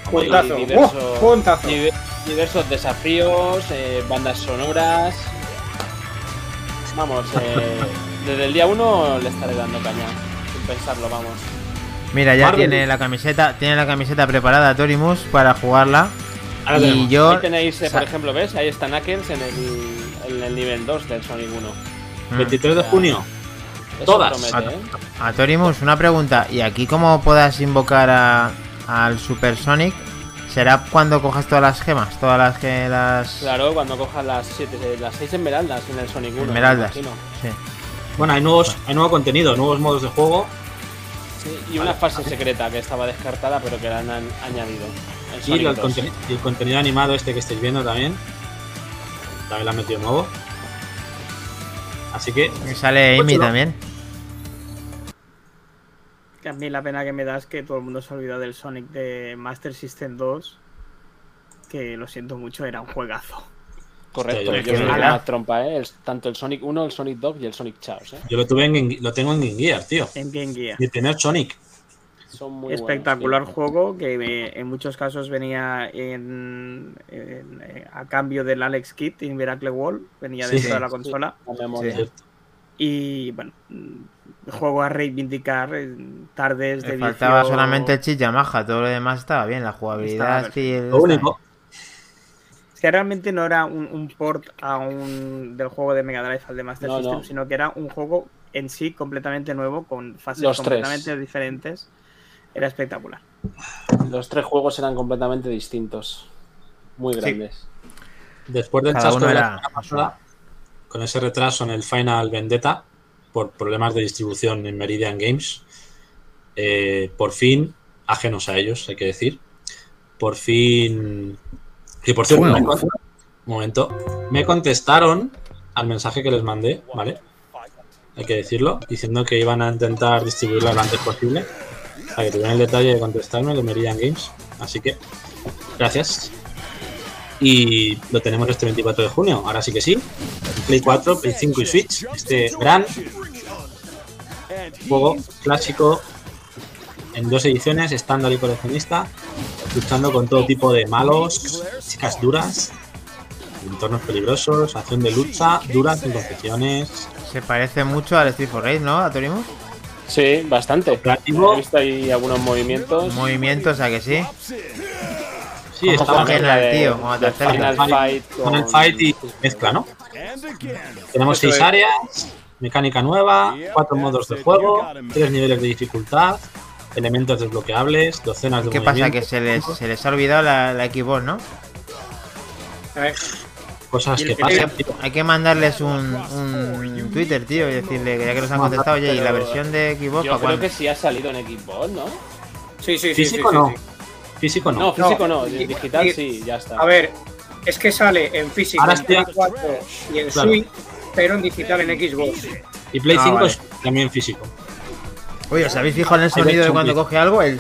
Puntazo. diversos, ¡Uh! puntazo. diver- diversos desafíos, eh, bandas sonoras. Vamos, eh, desde el día 1 le estaré dando caña, sin pensarlo, vamos. Mira, ya Marvel. tiene la camiseta, tiene la camiseta preparada Torimus para jugarla. Ahora Y tenemos. yo Ahí tenéis, eh, por ejemplo, ¿ves? Ahí está Knuckles en el, en el nivel 2 del Sonic 1. Mm. 23 de junio. Eso Todas. promete, ¿eh? A Torimus, una pregunta. ¿Y aquí cómo puedas invocar a- al Super Sonic? ¿Será cuando cojas todas las gemas? Todas las que las. Claro, cuando cojas las siete, las 6 esmeraldas en el Sonic 1. me Esmeraldas. Sí. Bueno, hay, nuevos, hay nuevo contenido, nuevos modos de juego. Sí, y una fase secreta que estaba descartada, pero que la han an- añadido. Y el, 2. conteni- y el contenido animado este que estáis viendo también. También lo han metido nuevo. Así que, Y sale Amy Ocho, ¿no? también. Que a mí la pena que me da es que todo el mundo se ha olvidado del Sonic de Master System 2. Que lo siento mucho, era un juegazo. Correcto, Hostia, yo una trompa, ¿eh? El- tanto el Sonic 1, el Sonic 2 y el Sonic Chaos, ¿eh? yo lo, tuve en, lo tengo en Game Gear, tío. En Game Gear. Mi primer Sonic. Son muy Espectacular buenos, juego que eh, en muchos casos venía en, en- eh, a cambio del Alex Kit en Miracle Wall, venía Sí. dentro de la consola. Sí. Y bueno, mm, juego a reivindicar eh, tardes de Le faltaba vicio. solamente el chip Yamaha, todo lo demás estaba bien, la jugabilidad. Estaba sí, Lo único. Que realmente no era un, un port a un, del juego de Mega Drive al de Master No, System, no. sino que era un juego en sí completamente nuevo, con fases Los tres. completamente diferentes. Era espectacular. Los tres juegos eran completamente distintos. Muy Sí. grandes. Después del chasco de la pasada, con ese retraso en el Final Vendetta, por problemas de distribución en Meridian Games, eh, por fin, ajenos a ellos, hay que decir, por fin... Y por cierto, me con- un momento, me contestaron al mensaje que les mandé, ¿vale? Hay que decirlo, diciendo que iban a intentar distribuirlo lo antes posible. Para que tuvieran el detalle de contestarme de Meridian Games. Así que, gracias. Y lo tenemos este 24 de junio. Ahora sí que sí. Play 4, Play 5 y Switch. Este gran juego clásico en dos ediciones, estándar y coleccionista, luchando con todo tipo de malos, chicas duras, entornos peligrosos, acción de lucha, duras en confesiones. Se parece mucho al Street for Rage, ¿no? A Torimus. Sí, bastante. He visto ahí algunos movimientos. Movimientos, ¿a que sí? Sí, ¿Cómo está cogen la al de- tío? Final Fight con el fight y mezcla, ¿no? Tenemos seis áreas, mecánica nueva, cuatro modos de juego, tres niveles de dificultad, elementos desbloqueables, docenas de ¿Qué pasa? Que se les, se les ha olvidado la, la Xbox, ¿no? Cosas que pasan. tío. Hay que mandarles un, un Twitter, tío, y decirle que ya que nos han contestado, oye, ¿y la versión de Xbox Yo creo cuándo? que sí ha salido en Xbox, ¿no? Sí, sí, sí. sí, Físico sí, no. sí. Físico no. No, físico no, digital y- sí, ya está. A ver, es que sale en físico Ahora en estoy- Play 4 y en Claro. Switch, pero en digital en Xbox. Y Play Ah, 5 vale. es también físico. Oye, ¿os habéis fijado en el sonido de cuando coge algo? El...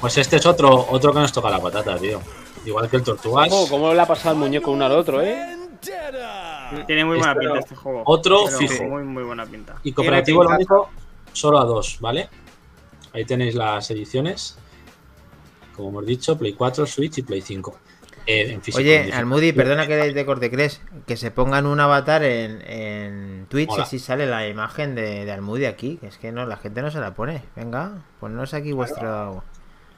Pues este es otro, otro que nos toca la patata, tío. Igual que el Tortugas. Oh, ¿Cómo le ha pasado el muñeco uno al otro, eh? Tiene muy buena Este- pinta este juego. otro Pero fijo. Muy, muy buena pinta. Y cooperativo lo único, solo a dos, ¿vale? Ahí tenéis las ediciones. Como hemos dicho, Play 4, Switch y Play 5. Eh, en físico, en Oye. Almudi, perdona que te corte, ¿crees? Que se pongan un avatar en, en Twitch Mola. así sale la imagen de, de Almudi aquí. que Es que no, la gente no se la pone. Venga, ponnos aquí vuestro,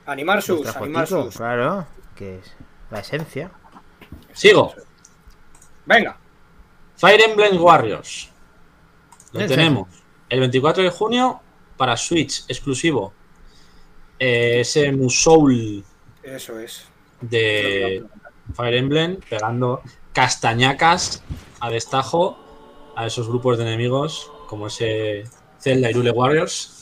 Animar sus, animar sus. Claro, que es la esencia. Sigo. Venga. Fire Emblem Warriors. Lo ¿En tenemos el 24 de junio para Switch exclusivo. Eh, ese Musoul Eso es. de Fire Emblem pegando castañacas a destajo a esos grupos de enemigos como ese Zelda y Rule Warriors.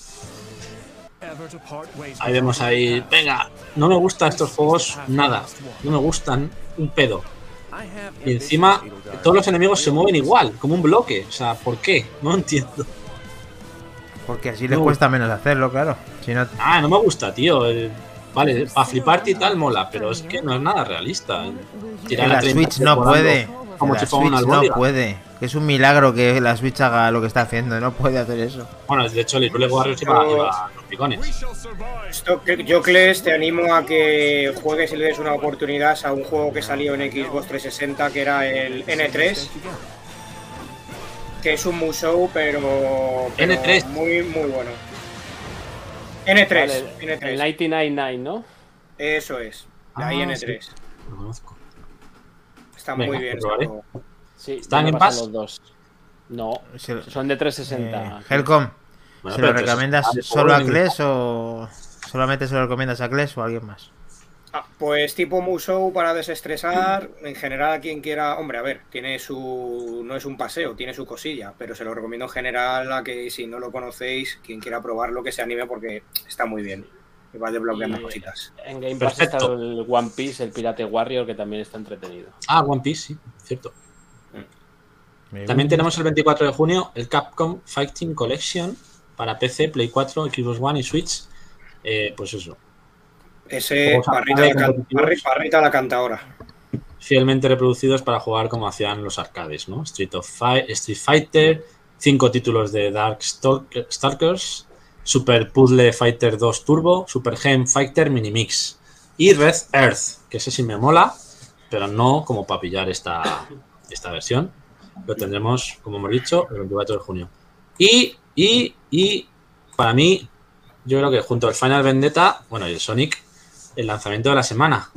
Ahí vemos ahí, venga, no me gustan estos juegos nada, no me gustan un pedo. Y encima todos los enemigos se mueven igual, como un bloque, o sea, ¿por qué? No entiendo. Porque así les No. cuesta menos hacerlo, claro. Si no, Ah, no me gusta, tío. el- Vale, para fliparte y tal mola, pero es que no es nada realista. Tirar la 30 Switch no puede. Como si la Switch no puede. Es un milagro que la Switch haga lo que está haciendo. No puede hacer eso. Bueno, de hecho, el Rule Warriors iba, iba a los picones. Esto, que- Jocles, te animo a que juegues y le des una oportunidad a un juego que salió en Xbox 360 que era el N3. Que es un Musou, pero, pero N3. muy, muy bueno. N3, Vale, N3. el 999, ¿no? Eso es. La Ah, IN3. Lo conozco. Está Venga, muy bien. ese juego. Sí, ¿Están en paz? los dos. No, son de 360. Eh, Helcom, Bueno, ¿se lo recomiendas solo a Kles o solamente se lo recomiendas a Kles o a alguien más? Ah, pues tipo Musou para desestresar, en general a quien quiera, hombre, a ver, tiene su, no es un paseo, tiene su cosilla, pero se lo recomiendo en general a que si no lo conocéis, quien quiera probarlo, que se anime porque está muy bien. Y va desbloqueando Y- cositas. En Game Pass Perfecto. está el One Piece, el Pirate Warrior, que también está entretenido. Ah, One Piece, sí, cierto. También tenemos el 24 de junio el Capcom Fighting Collection para PC, Play 4, Xbox One y Switch. Eh, pues eso, Ese parrita la, can- parrita la canta ahora. fielmente reproducidos para jugar como hacían los arcades, ¿no? Street, of Fi- Street Fighter, cinco títulos de Dark Stalk- Stalkers, Super Puzzle Fighter 2 Turbo, Super Gem Fighter Mini Mix y Red Earth, que ese sí me mola, pero no como para pillar esta, esta versión. Lo tendremos, como hemos dicho, el 24 de junio. Y, y, y, para mí, yo creo que junto al Final Vendetta, bueno, y el Sonic, el lanzamiento de la semana.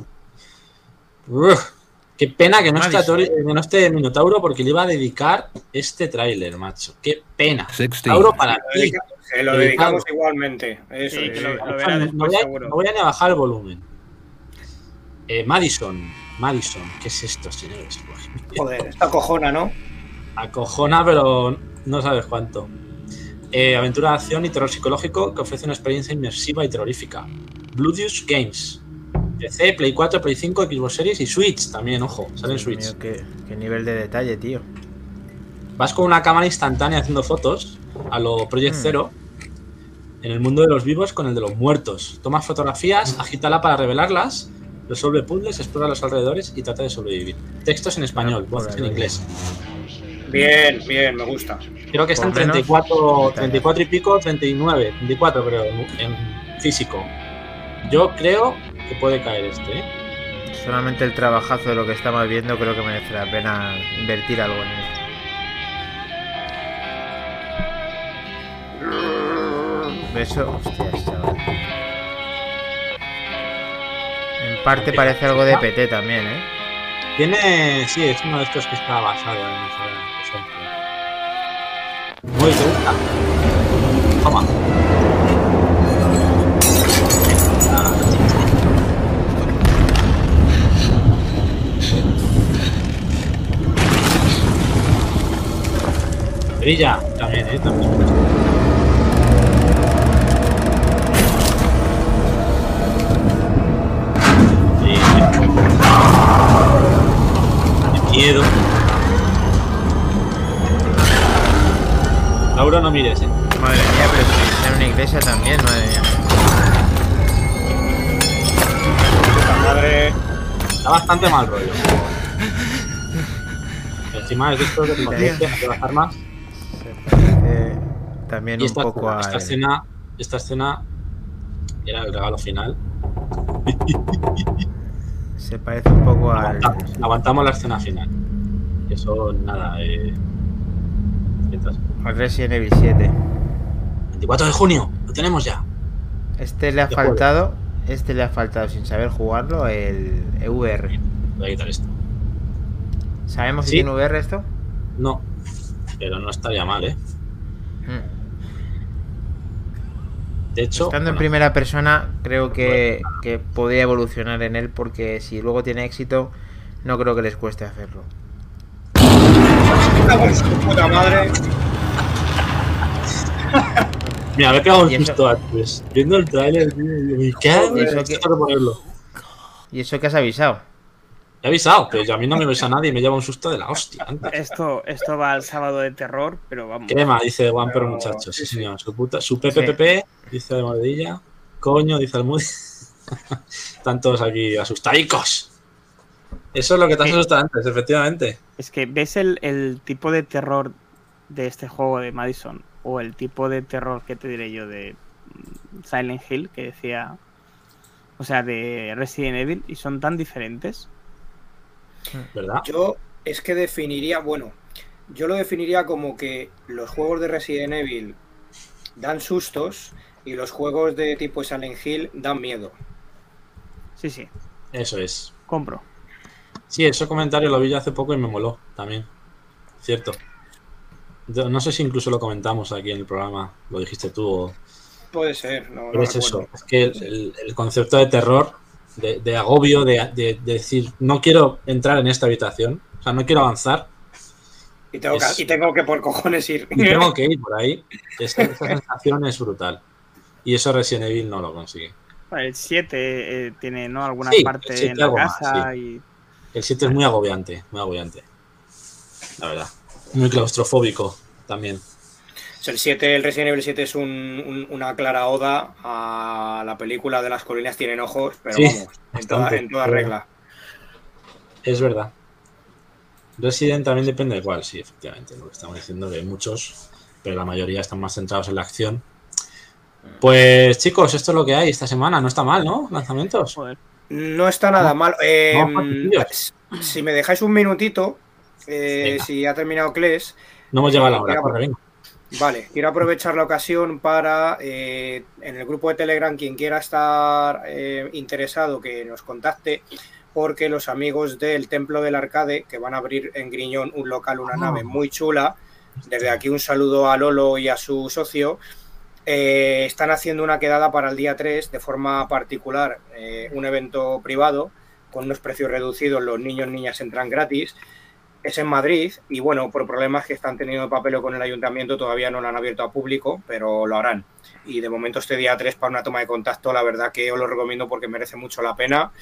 Uf, qué pena que no, esté, Madison. Tori- que no esté Minotauro porque le iba a dedicar este tráiler, macho. Qué pena. 16. Tauro para ti. Se lo Dedicado. dedicamos igualmente. Eso Sí, es. que lo, lo No voy, a, seguro. no voy a ni a bajar el volumen. Eh, Madison, Madison, ¿qué es esto, señores? Joder, esta cojona, ¿no? Acojona, pero no sabes cuánto. Eh, aventura de acción y terror psicológico que ofrece una experiencia inmersiva y terrorífica. Bluetooth Games. PC, Play 4, Play 5, Xbox Series y Switch también, ojo, sale en Switch. mío, qué, qué nivel de detalle, tío. Vas con una cámara instantánea haciendo fotos a lo Project Hmm. Zero en el mundo de los vivos con el de los muertos. Tomas fotografías, agítala para revelarlas, resuelve puzzles, explora los alrededores y trata de sobrevivir. Textos en español, voces en inglés. Bien, bien, me gusta. Creo que está en Por menos, 34, detalle. 34 y pico, 39, 34 creo, en físico. Yo creo que puede caer este, ¿eh? Solamente el trabajazo de lo que estamos viendo creo que merece la pena invertir algo en él. Eso, hostias, chaval. En parte parece algo de PT también, ¿eh? Tiene. Sí, es uno de estos que está basado en ese ejemplo. Muy te Brilla también, eh. También. Sí, Qué miedo. Laura, no mires, eh. Madre mía, pero si en una iglesia también, madre mía. Madre. Está bastante mal rollo. Encima es esto que te convence a las armas. Se parece también Y un esta, poco a. esta escena, esta escena era el regalo final. Se parece un poco al. Aguantamos, aguantamos la escena final. Eso, nada, eh. al Resident Evil 7. 24 de junio, lo tenemos ya. Este le ha faltado. Este le ha faltado sin saber jugarlo el VR. Voy a quitar esto. ¿Sabemos si Sí. tiene VR esto? No, pero no estaría mal, eh. Mm. De hecho, Estando en primera persona, creo que, que podría evolucionar en él porque si luego tiene éxito, no creo que les cueste hacerlo. Puta madre. mira, me he pegado un susto antes. Viendo el tráiler, tío, y eso que- tengo que ponerlo. ¿Y eso que has avisado? He avisado, pero a mí no me besa nadie y me lleva un susto de la hostia. antes. Esto, esto va al sábado de terror, pero vamos. Crema, dice Juan Pero Pero- muchacho. Sí, sí, sí. señor. Su, puta, su PPPP, dice de Mordilla. Coño, dice el Moody. Están todos aquí asustadicos. Eso es lo que te has Sí. asustado antes, efectivamente. Es que ves el, el tipo de terror de este juego de Madison o el tipo de terror que te diré yo de mm, Silent Hill que decía, o sea, de Resident Evil y son tan diferentes. ¿Verdad? Yo es que definiría, bueno, yo lo definiría como que los juegos de Resident Evil dan sustos y los juegos de tipo Silent Hill dan miedo. Sí, sí, Eso es. compro. Sí, ese comentario lo vi yo hace poco y me moló también. Cierto. Yo no sé si incluso lo comentamos aquí en el programa, lo dijiste tú o... Puede ser, no, no Pero es recuerdo. eso, es que el, el- el concepto de terror, de, de agobio, de, de- de decir, no quiero entrar en esta habitación, o sea, no quiero avanzar, Y tengo, es- que, y tengo que por cojones ir. y tengo que ir por ahí, esa, esa sensación es brutal. Y eso Resident Evil no lo consigue. Bueno, El 7 eh, tiene ¿no? alguna Sí, parte 7 en la más, casa y El 7 es muy agobiante, muy agobiante. La verdad. Muy claustrofóbico también. El 7, el Resident Evil 7 es un- un- una clara oda a la película de las colinas tienen ojos, pero Sí, vamos, en toda, en toda regla. Es verdad. Resident también depende de cuál, sí, efectivamente. Lo que estamos diciendo que hay muchos, pero la mayoría están más centrados en la acción. Pues chicos, esto es lo que hay esta semana. No está mal, ¿no? Lanzamientos. No está nada mal. Eh, si me dejáis un minutito, eh, si ha terminado Kles, No hemos llegado a la hora. Mira, corre, venga. Vale, quiero aprovechar la ocasión para, eh, en el grupo de Telegram, quien quiera estar eh, interesado, que nos contacte, porque los amigos del Templo del Arcade, que van a abrir en Griñón un local, una Ah. nave muy chula, desde aquí un saludo a Lolo y a su socio, eh, están haciendo una quedada para el día 3 de forma particular, eh, un evento privado con unos precios reducidos, los niños y niñas entran gratis. Es en Madrid y bueno, por problemas que están teniendo papel con el ayuntamiento todavía no lo han abierto a público, pero lo harán. Y de momento este día 3 para una toma de contacto, la verdad que os lo recomiendo porque merece mucho la pena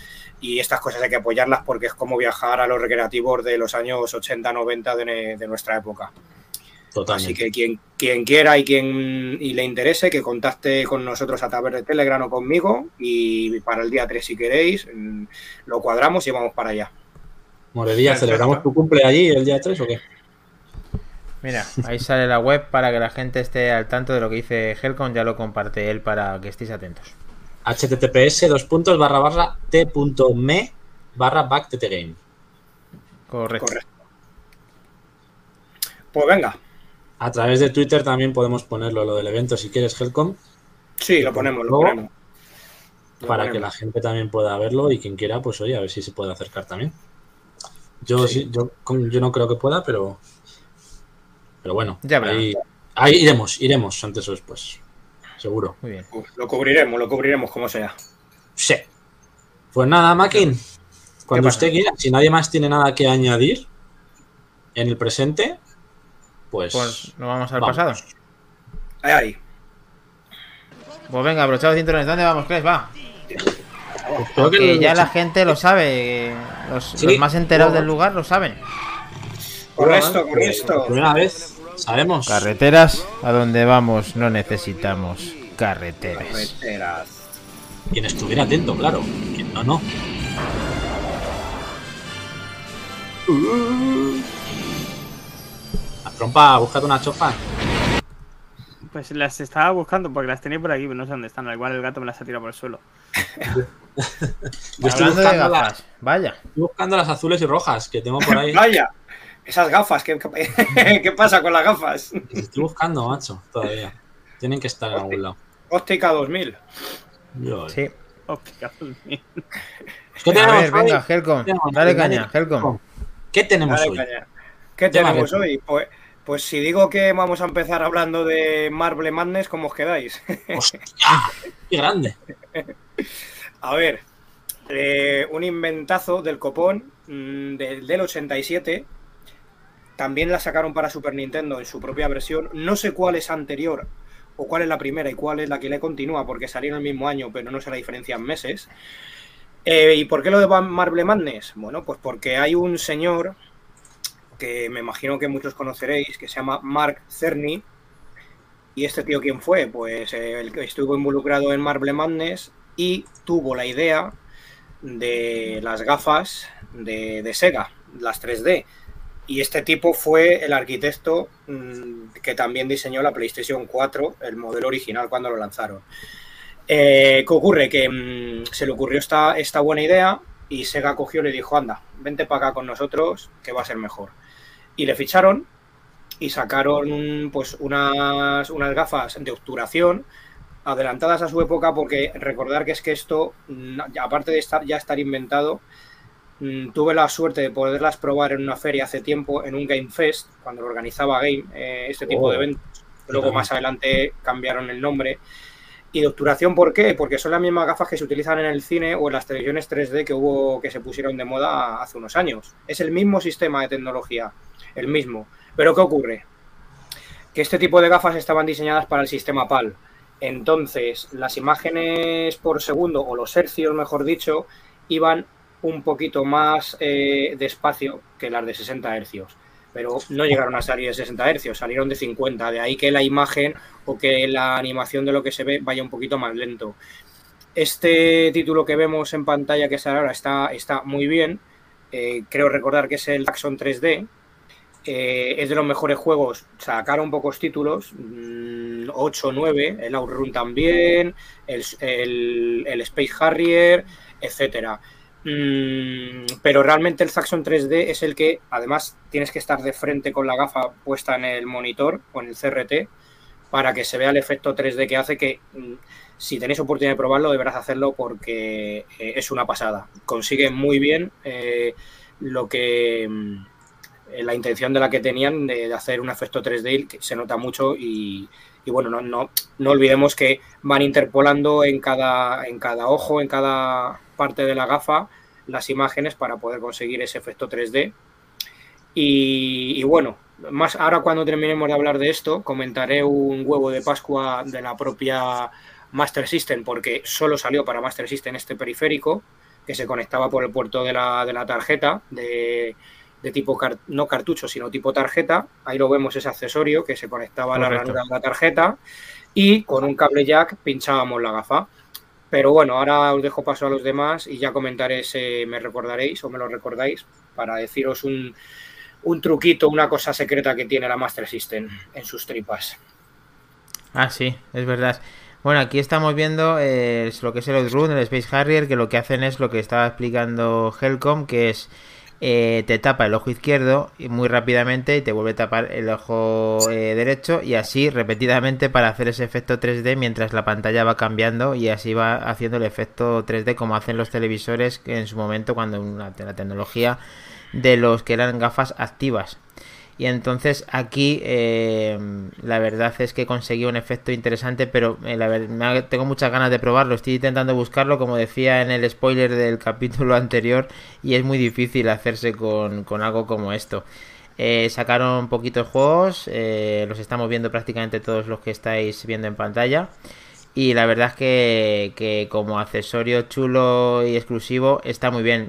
y estas cosas hay que apoyarlas porque es como viajar a los recreativos de los años 80-90 de, de nuestra época. Totalmente. Así que quien, quien quiera y quien y le interese, que contacte con nosotros a través de Telegram o conmigo. Y para el día 3, si queréis, mm, lo cuadramos y vamos para allá. Perfecto. ¿celebramos tu cumple allí el día 3 o qué? Mira, ahí sale la web para que la gente esté al tanto de lo que dice Helcon, ya lo comparte él para que estéis atentos. https dos puntos barra barra t.me barra backtgame. Correcto. Correcto. Pues venga, A través de Twitter también podemos ponerlo lo del evento si quieres, Helcom. Sí, lo ponemos, lo Luego, ponemos. Lo para que la gente también pueda verlo y quien quiera, pues oye, a ver si se puede acercar también. Yo sí, yo, yo no creo que pueda, pero pero bueno, Ya verá. ahí, ahí iremos, iremos antes o después, seguro. Muy bien. Lo cubriremos, lo cubriremos como sea. Sí. Pues nada, Makin, cuando usted quiera, si nadie más tiene nada que añadir en el presente, pues, Pues nos vamos al Vamos. pasado. Ahí, ahí. Pues venga, abrochados cinturones. ¿Dónde vamos, Cres? Va. creo que Que lo- ya la gente lo sabe. Los, Sí. los más enterados del lugar lo saben. Con esto, con esto. primera vez sabemos. Carreteras, a donde vamos no necesitamos carreteras. Carreteras. Quien estuviera atento, claro. Quien no, no. La trompa, búscate una chofa. Pues las estaba buscando porque las tenía por aquí, pero no sé dónde están. Al igual el gato me las ha tirado por el suelo. Yo estoy buscando, las, vaya. estoy buscando las azules y rojas que tengo por ahí. Vaya, esas gafas, ¿qué, qué, qué pasa con las gafas? Las estoy buscando, macho, todavía. Tienen que estar en algún lado. Óptica 2000. Yo- Sí. Óptica. Es que A tenemos ver, hoy- venga, Helcom. Dale caña, Helcom. ¿Qué tenemos Dale, hoy? caña. ¿Qué tenemos hoy? Pues, pues si digo que vamos a empezar hablando de Marble Madness, ¿cómo os quedáis? ¡Hostia! ¡Qué grande! A ver, eh, un inventazo del copón mm, del, del 87. También la sacaron para Super Nintendo en su propia versión. No sé cuál es anterior o cuál es la primera y cuál es la que le continúa, porque salieron el mismo año, pero no se la diferencian meses. Eh, ¿Y por qué lo de Marble Madness? Bueno, pues porque hay un señor que me imagino que muchos conoceréis, que se llama Mark Cerny. ¿Y este tío quién fue? Pues eh, el que estuvo involucrado en Marble Madness y tuvo la idea de las gafas de, Sega, las 3D. Y este tipo fue el arquitecto mm, que también diseñó la PlayStation 4, el modelo original cuando lo lanzaron. Eh, ¿Qué ocurre? Que mm, se le ocurrió esta, esta buena idea y Sega cogió y le dijo, anda, vente para acá con nosotros, que va a ser mejor. Y le ficharon y sacaron pues unas, unas gafas de obturación adelantadas a su época porque recordar que es que esto, aparte de estar ya estar inventado, mm, tuve la suerte de poderlas probar en una feria hace tiempo, en un Game Fest, cuando lo organizaba Game, eh, este tipo Oh. de eventos. Luego más adelante cambiaron el nombre. ¿Y de obturación por qué? Porque son las mismas gafas que se utilizan en el cine o en las televisiones 3D que hubo que se pusieron de moda hace unos años. Es el mismo sistema de tecnología, el mismo. Pero ¿qué ocurre? Que este tipo de gafas estaban diseñadas para el sistema PAL. Entonces, las imágenes por segundo, o los hercios, mejor dicho, iban un poquito más eh, despacio que las de 60 hercios. Pero no llegaron a salir de 60 hercios, salieron de 50. De ahí que la imagen o que la animación de lo que se ve vaya un poquito más lento. Este título que vemos en pantalla que sale ahora está, está muy bien. Eh, creo recordar que es el Jackson 3D. Eh, es de los mejores juegos. Sacaron pocos títulos, 8 o 9. El Outrun también, el, el, el Space Harrier, etcétera. Mm, pero realmente el Saxon 3D es el que, además, tienes que estar de frente con la gafa puesta en el monitor o en el CRT para que se vea el efecto 3D que hace que, mm, si tenéis oportunidad de probarlo, deberás hacerlo porque eh, es una pasada. Consigue muy bien eh, lo que mm, la intención de la que tenían de, hacer un efecto 3D que se nota mucho y, y bueno, no, no, no, olvidemos que van interpolando en cada, en cada ojo, en cada parte de la gafa, las imágenes para poder conseguir ese efecto 3D. Y, y, bueno, más ahora cuando terminemos de hablar de esto, comentaré un huevo de Pascua de la propia Master System, porque solo salió para Master System este periférico, que se conectaba por el puerto de la, de la tarjeta, de, de tipo, car no cartucho, sino tipo tarjeta. Ahí lo vemos ese accesorio que se conectaba Correcto. a la ranura de la tarjeta y con un cable jack pinchábamos la gafa. Pero bueno, ahora os dejo paso a los demás y ya comentaré si me recordaréis o me lo recordáis para deciros un, un truquito, una cosa secreta que tiene la Master System en sus tripas. Ah, sí, es verdad. Bueno, aquí estamos viendo eh, lo que es el Outrun, el Space Harrier, que lo que hacen es lo que estaba explicando Helcom, que es eh, te tapa el ojo izquierdo muy rápidamente y te vuelve a tapar el ojo eh, derecho y así repetidamente para hacer ese efecto 3D mientras la pantalla va cambiando y así va haciendo el efecto 3D como hacen los televisores en su momento cuando una, la tecnología de los que eran gafas activas. Y entonces aquí eh, la verdad es que conseguí un efecto interesante, pero eh, tengo muchas ganas de probarlo. Estoy intentando buscarlo, como decía en el spoiler del capítulo anterior, y es muy difícil hacerse con, algo como esto. Eh, sacaron poquitos juegos, eh, los estamos viendo prácticamente todos los que estáis viendo en pantalla. Y la verdad es que, como accesorio chulo y exclusivo está muy bien.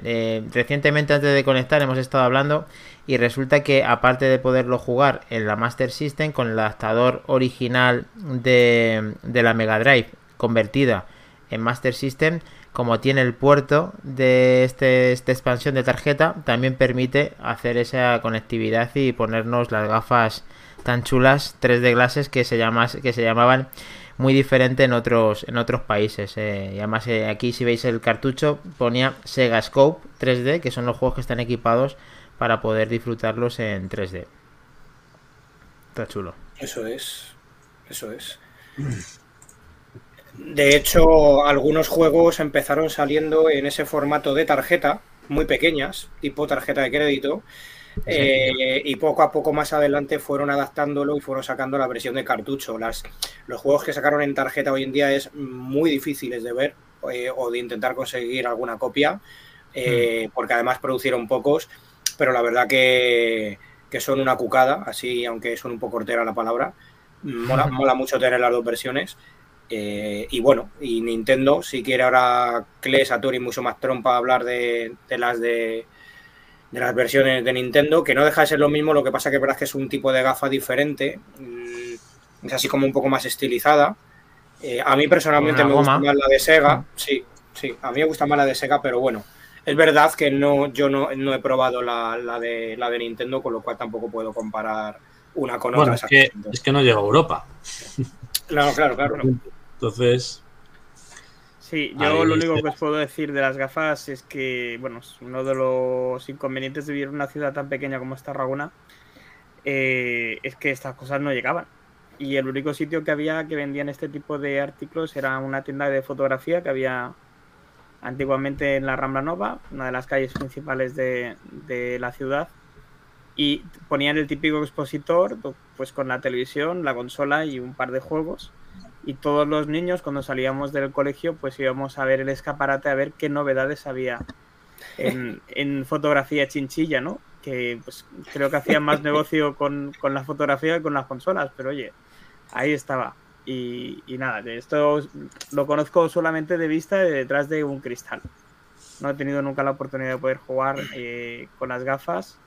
Recientemente antes de conectar hemos estado hablando y resulta que aparte de poderlo jugar en la Master System con el adaptador original de, de la Mega Drive convertida en Master System, como tiene el puerto de este, esta expansión de tarjeta, también permite hacer esa conectividad y ponernos las gafas tan chulas 3D glasses que se, llamas, que se llamaban muy diferente en otros en otros países eh, y además eh, aquí si veis el cartucho ponía Sega Scope 3D que son los juegos que están equipados para poder disfrutarlos en 3D está chulo Eso es. Eso es. De hecho, algunos juegos empezaron saliendo en ese formato de tarjeta, muy pequeñas, tipo tarjeta de crédito, eh, y poco a poco más adelante fueron adaptándolo y fueron sacando la versión de cartucho. Las, los juegos que sacaron en tarjeta hoy en día es muy difíciles de ver eh, o de intentar conseguir alguna copia, eh, porque además producieron pocos, pero la verdad que, que son una cucada, así aunque son un poco hortera la palabra. Mola, mola mucho tener las dos versiones. Eh, y bueno, y Nintendo, si quiere ahora Cle Satori mucho más trompa hablar de, de las de, de las versiones de Nintendo, que no deja de ser lo mismo, lo que pasa que es verdad que es un tipo de gafa diferente, mm, es así como un poco más estilizada. Eh, a mí personalmente me gusta más la de Sega, sí, sí, a mí me gusta más la de Sega, pero bueno, es verdad que no, yo no, no he probado la, la de, la de Nintendo, con lo cual tampoco puedo comparar una con Bueno, otra. es que, es que no llega a Europa. Claro, claro, claro. Entonces, Sí, yo Ahí lo único que os puedo decir de las gafas es que, bueno, es uno de los inconvenientes de vivir en una ciudad tan pequeña como es Tarragona eh, es que estas cosas no llegaban. Y el único sitio que había que vendían este tipo de artículos era una tienda de fotografía que había antiguamente en la Rambla Nova, una de las calles principales de, de la ciudad. Y ponían el típico expositor, pues con la televisión, la consola y un par de juegos y todos los niños cuando salíamos del colegio pues íbamos a ver el escaparate a ver qué novedades había en, en fotografía chinchilla, ¿no? Que pues creo que hacían más negocio con, con la fotografía que con las consolas, pero oye, ahí estaba. Y, y nada, de esto lo conozco solamente de vista de detrás de un cristal. No he tenido nunca la oportunidad de poder jugar eh, con las gafas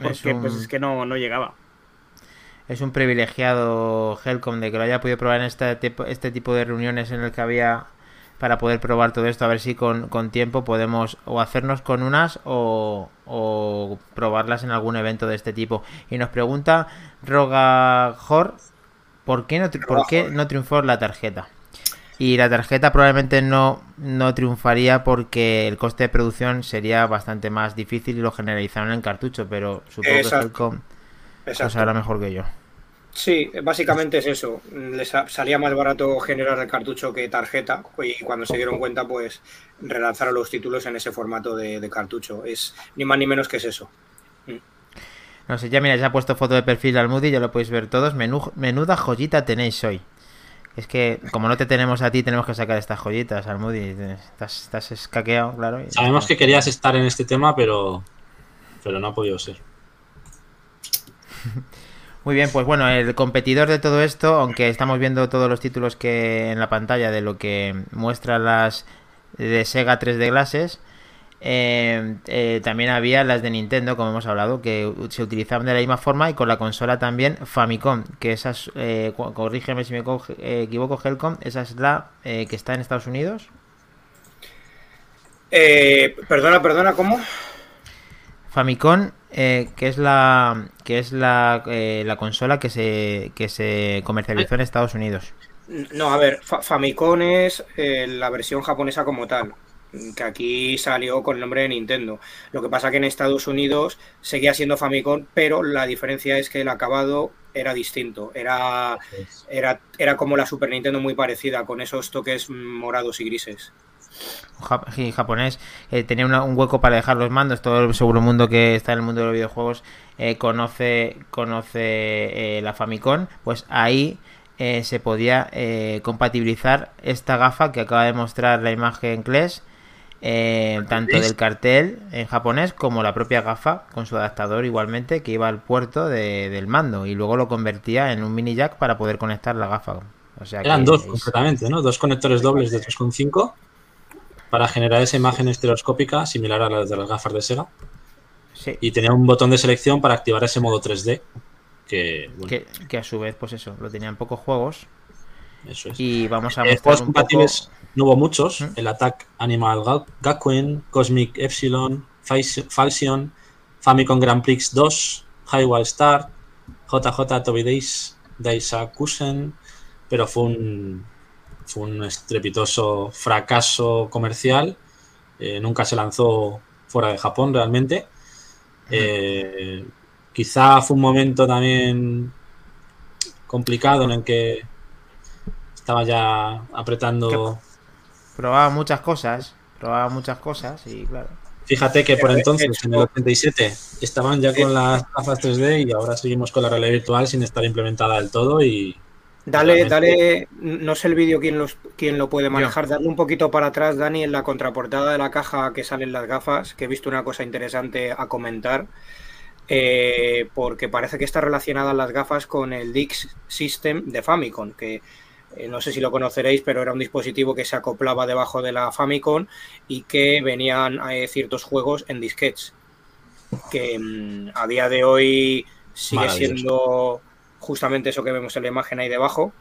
porque un- pues es que no, no llegaba. Es un privilegiado Helcom de que lo haya podido probar en este tipo, este tipo de reuniones en el que había para poder probar todo esto, a ver si con, con tiempo podemos o hacernos con unas o, o probarlas en algún evento de este tipo. Y nos pregunta Rogajor, ¿por qué no, tri- por qué no triunfó la tarjeta? Y la tarjeta probablemente no, no triunfaría porque el coste de producción sería bastante más difícil y lo generalizaron en cartucho, pero supongo Exacto. que Helcom lo Exacto. sabrá mejor que yo. Sí, básicamente es eso. Les sa- salía más barato generar el cartucho que tarjeta y cuando se dieron cuenta, pues relanzaron los títulos en ese formato de, de cartucho. Es ni más ni menos que es eso. No sé, ya mira, ya ha puesto foto de perfil al Moody, ya lo podéis ver todos. Menuda joyita tenéis hoy. Es que como no te tenemos a ti, tenemos que sacar estas joyitas al Moody. Estás, estás escaqueado, claro. sabemos que querías estar en este tema, pero, pero no ha podido ser. Muy bien, pues bueno, el competidor de todo esto, aunque estamos viendo todos los títulos que en la pantalla de lo que muestra las de Sega 3D Glasses, eh, eh, también había las de Nintendo, como hemos hablado, que se utilizaban de la misma forma y con la consola también Famicom, que esas, eh, corrígeme si me eh, equivoco, Helcom, esa es la eh, que está en Estados Unidos. Eh, perdona, perdona, ¿cómo? Famicom, que es la que es la, eh, la consola que se, que se comercializó en Estados Unidos. No, a ver, Fa- Famicom es la versión japonesa como tal. Que aquí salió con el nombre de Nintendo. Lo que pasa que en Estados Unidos seguía siendo Famicom, pero la diferencia es que el acabado era distinto. Era, era, era como la Super Nintendo muy parecida, con esos toques morados y grises. Sí, japonés eh, tenía una- un hueco para dejar los mandos. Todo el seguro mundo que está en el mundo de los videojuegos eh, conoce conoce eh, la Famicom. Pues ahí eh, se podía compatibilizar esta gafa que acaba de mostrar la imagen Clash. Eh, tanto del cartel en japonés como la propia gafa con su adaptador igualmente que iba al puerto de- del mando y luego lo convertía en un mini jack para poder conectar la gafa. O sea Eran que dos es- completamente, ¿no? Dos conectores dobles de 3.5 para generar esa imagen estereoscópica similar a las de las gafas de Sega. sí. Y tenía un botón de selección para activar ese modo 3D. Que, bueno, que, que a su vez, pues eso, lo tenían pocos juegos. Eso es. Y vamos a Eh, mostrar juegos un poco. compatibles no hubo muchos. ¿Mm? El Attack Animal Ga- Gakuen, Cosmic Epsilon, Falsion, Famicom Grand Prix 2, Highway Star, JJ Toby Days, Daisakusen, pero fue un, fue un estrepitoso fracaso comercial. Eh, nunca se lanzó fuera de Japón realmente. Eh, quizá fue un momento también complicado en el que estaba ya apretando. Probaba muchas cosas. Probaba muchas cosas y claro. Fíjate que por entonces, en el 87, estaban ya con las gafas 3D y ahora seguimos con la realidad virtual sin estar implementada del todo y Dale, Realmente- dale, no sé el vídeo quién, los, quién lo puede manejar, darle un poquito para atrás, Dani, en la contraportada de la caja que salen las gafas, que he visto una cosa interesante a comentar, eh, porque parece que está relacionada las gafas con el Dix System de Famicom, que eh, no sé si lo conoceréis, pero era un dispositivo que se acoplaba debajo de la Famicom y que venían eh, ciertos juegos en disquetes, que mm, a día de hoy sigue siendo justamente eso que vemos en la imagen ahí debajo.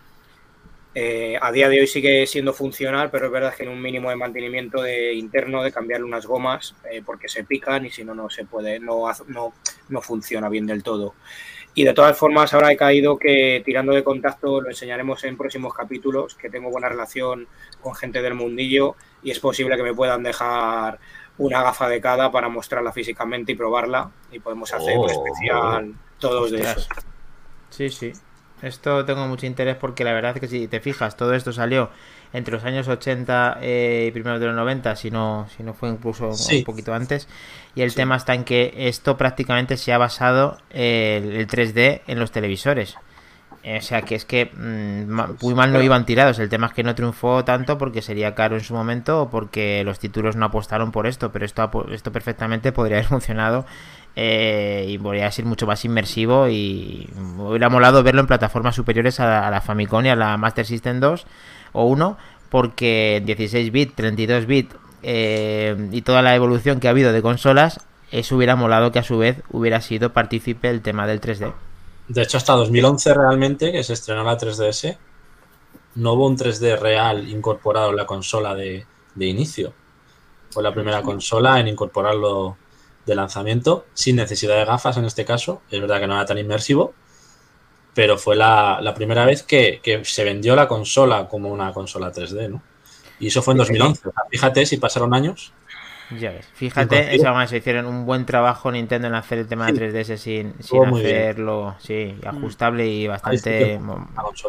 Eh, a día de hoy sigue siendo funcional, pero es verdad que en un mínimo de mantenimiento de interno, de cambiarle unas gomas, eh, porque se pican y si no, no se puede, no, no, no funciona bien del todo. Y de todas formas, ahora he caído que tirando de contacto lo enseñaremos en próximos capítulos, que tengo buena relación con gente del mundillo y es posible que me puedan dejar una gafa de cada para mostrarla físicamente y probarla y podemos hacer un Oh. especial todos de eso. Sí, sí. Esto tengo mucho interés porque la verdad es que si te fijas, todo esto salió entre los años 80 eh, y primeros de los 90, si no, si no fue incluso Sí. un poquito antes. Y el tema está en que esto prácticamente se ha basado eh, el, el 3D en los televisores. O sea que es que mm, muy mal no iban tirados. El tema es que no triunfó tanto porque sería caro en su momento o porque los títulos no apostaron por esto. Pero esto, esto perfectamente podría haber funcionado eh, y podría ser mucho más inmersivo. Y hubiera molado verlo en plataformas superiores a la, a la Famicom y a la Master System 2 o 1. Porque 16 bit, 32 bit eh, y toda la evolución que ha habido de consolas, eso hubiera molado que a su vez hubiera sido partícipe el tema del 3D. De hecho, hasta 2011 realmente, que se estrenó la 3DS, no hubo un 3D real incorporado en la consola de, de inicio. Fue la primera consola en incorporarlo de lanzamiento, sin necesidad de gafas en este caso. Es verdad que no era tan inmersivo, pero fue la, la primera vez que, que se vendió la consola como una consola 3D, ¿no? Y eso fue en 2011. O sea, fíjate si pasaron años. Ya ves. Fíjate, Imposible. esa más, se hicieron un buen trabajo Nintendo en hacer el tema de 3DS sin, sin hacerlo sí, ajustable y bastante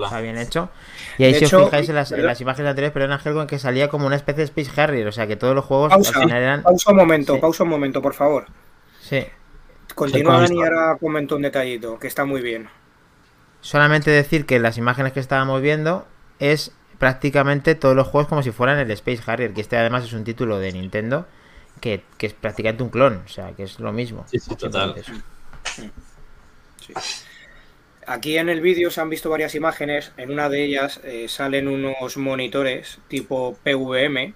está bien hecho. Y ahí De si os hecho, fijáis en las, en las imágenes anteriores, pero en Ángel con que salía como una especie de Space Harrier, o sea que todos los juegos Pausa, al final eran... pausa un momento, Sí. pausa un momento, por favor. Sí. Continúa y ahora comento un detallito, que está muy bien. Solamente decir que las imágenes que estábamos viendo es prácticamente todos los juegos como si fueran el Space Harrier, que este además es un título de Nintendo que, que es prácticamente un clon, o sea que es lo mismo. Sí, sí, total. Aquí en el vídeo se han visto varias imágenes. En una de ellas eh, salen unos monitores tipo PVM,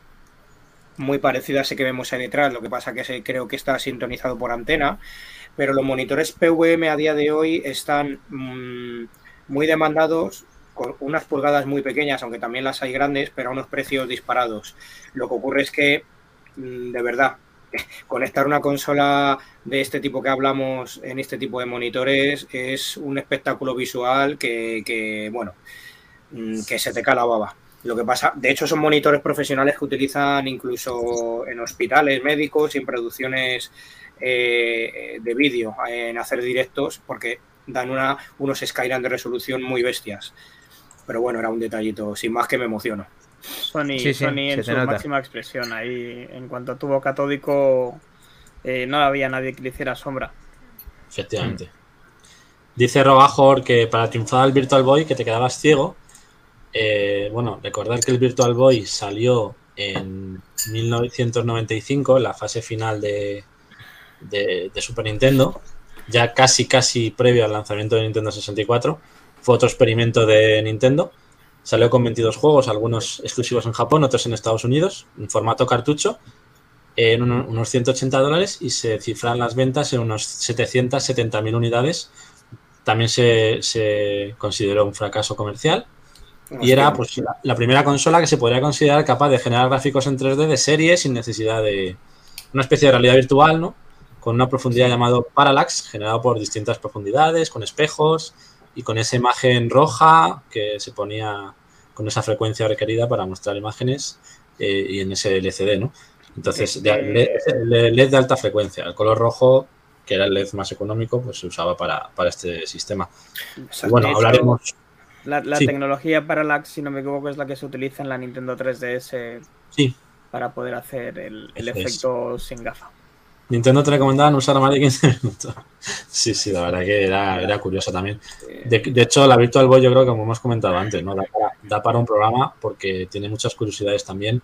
muy parecido a ese que vemos ahí detrás. Lo que pasa que ese creo que está sintonizado por antena. Pero los monitores PVM a día de hoy están mm, muy demandados con unas pulgadas muy pequeñas, aunque también las hay grandes, pero a unos precios disparados. Lo que ocurre es que, mm, de verdad, conectar una consola de este tipo que hablamos en este tipo de monitores es un espectáculo visual que, bueno, mm, que se te cae la baba. Lo que pasa, de hecho, son monitores profesionales que utilizan incluso en hospitales médicos y en producciones eh, de vídeo, en hacer directos, porque dan una, unos Skyline de resolución muy bestias. Pero bueno, era un detallito, sin más que me emociono. Sony, Sí, sí, Sony en su nota. máxima expresión. Ahí, en cuanto tuvo catódico, eh, no había nadie que le hiciera sombra. Efectivamente. Dice Robajor que para triunfar al Virtual Boy que te quedabas ciego. Eh, bueno, recordar que el Virtual Boy salió en 1995, en la fase final de, de- de Super Nintendo, ya casi casi previo al lanzamiento de Nintendo 64. Fue otro experimento de Nintendo. Salió con 22 juegos, algunos exclusivos en Japón, otros en Estados Unidos, en formato cartucho, en uno- unos 180 dólares y se cifran las ventas en unos 770.000 unidades. También se, se consideró un fracaso comercial y era pues, la, la primera consola que se podría considerar capaz de generar gráficos en 3D de serie sin necesidad de una especie de realidad virtual, ¿no? Con una profundidad llamado parallax, generado por distintas profundidades, con espejos y con esa imagen roja que se ponía con esa frecuencia requerida para mostrar imágenes eh, y en ese LCD, ¿no? Entonces, de- LED, LED de alta frecuencia. El color rojo, que era el LED más económico, pues se usaba para, para este sistema. Y bueno, hablaremos. La, la Sí. tecnología Parallax, si no me equivoco, es la que se utiliza en la Nintendo 3DS Sí, para poder hacer el, el es. efecto sin gafa. Nintendo te recomendaban usar más de 15 minutos. Sí, sí, la verdad que era, era curioso también. De, de hecho, la Virtual Boy yo creo que como hemos comentado antes, ¿no? Da para, da para un programa porque tiene muchas curiosidades también.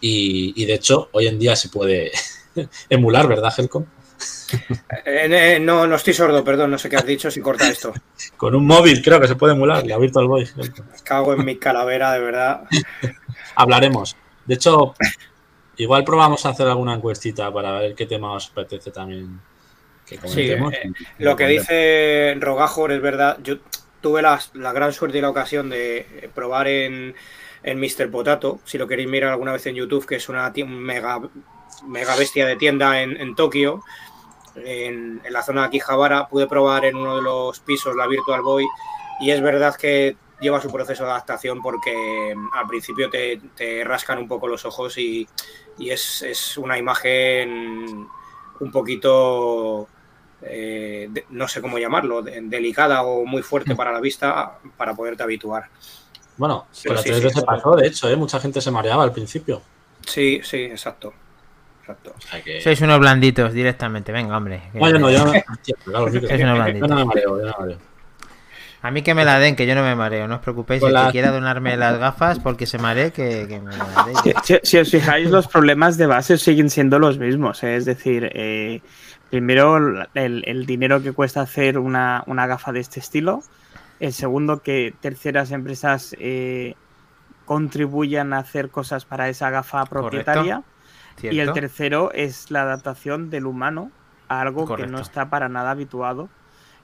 Y, y de hecho, hoy en día se puede emular, ¿verdad, Helcom? Eh, eh, no, no estoy sordo, perdón, no sé qué has dicho, si corta esto. Con un móvil creo que se puede emular la Virtual Boy. Helcom. Cago en mi calavera, de verdad. Hablaremos. De hecho, igual probamos a hacer alguna encuestita para ver qué tema os apetece también que comentemos. eh, Lo que dice Rogajor es verdad. Yo tuve la, la gran suerte y la ocasión de probar en, en Mr. Potato, si lo queréis mirar alguna vez en YouTube, que es una mega, mega bestia de tienda en, en Tokio, en, en la zona de Akihabara. Pude probar en uno de los pisos la Virtual Boy y es verdad que lleva su proceso de adaptación porque mm, al principio te, te rascan un poco los ojos y, y es, es una imagen un poquito eh, de- no sé cómo llamarlo, de- delicada o muy fuerte para la vista para poderte habituar. Bueno, Pero la sí, 3D sí. se pasó, de hecho, ¿eh? mucha gente se mareaba al principio. Sí, sí, exacto. exacto. O sea que- Sois unos blanditos directamente, venga, hombre. que- No, yo no, yo claro, que no me mareo, yo no me mareo. A mí que me la den, que yo no me mareo, no os preocupéis. Con El que quiera donarme las gafas porque se maree, que, que me las dé. Si, os fijáis, los problemas de base siguen siendo los mismos. ¿eh? Es decir, eh, primero el, el dinero que cuesta hacer una, una gafa de este estilo. El segundo, que terceras empresas eh, contribuyan a hacer cosas para esa gafa propietaria. Y el tercero es la adaptación del humano a algo que no está para nada habituado.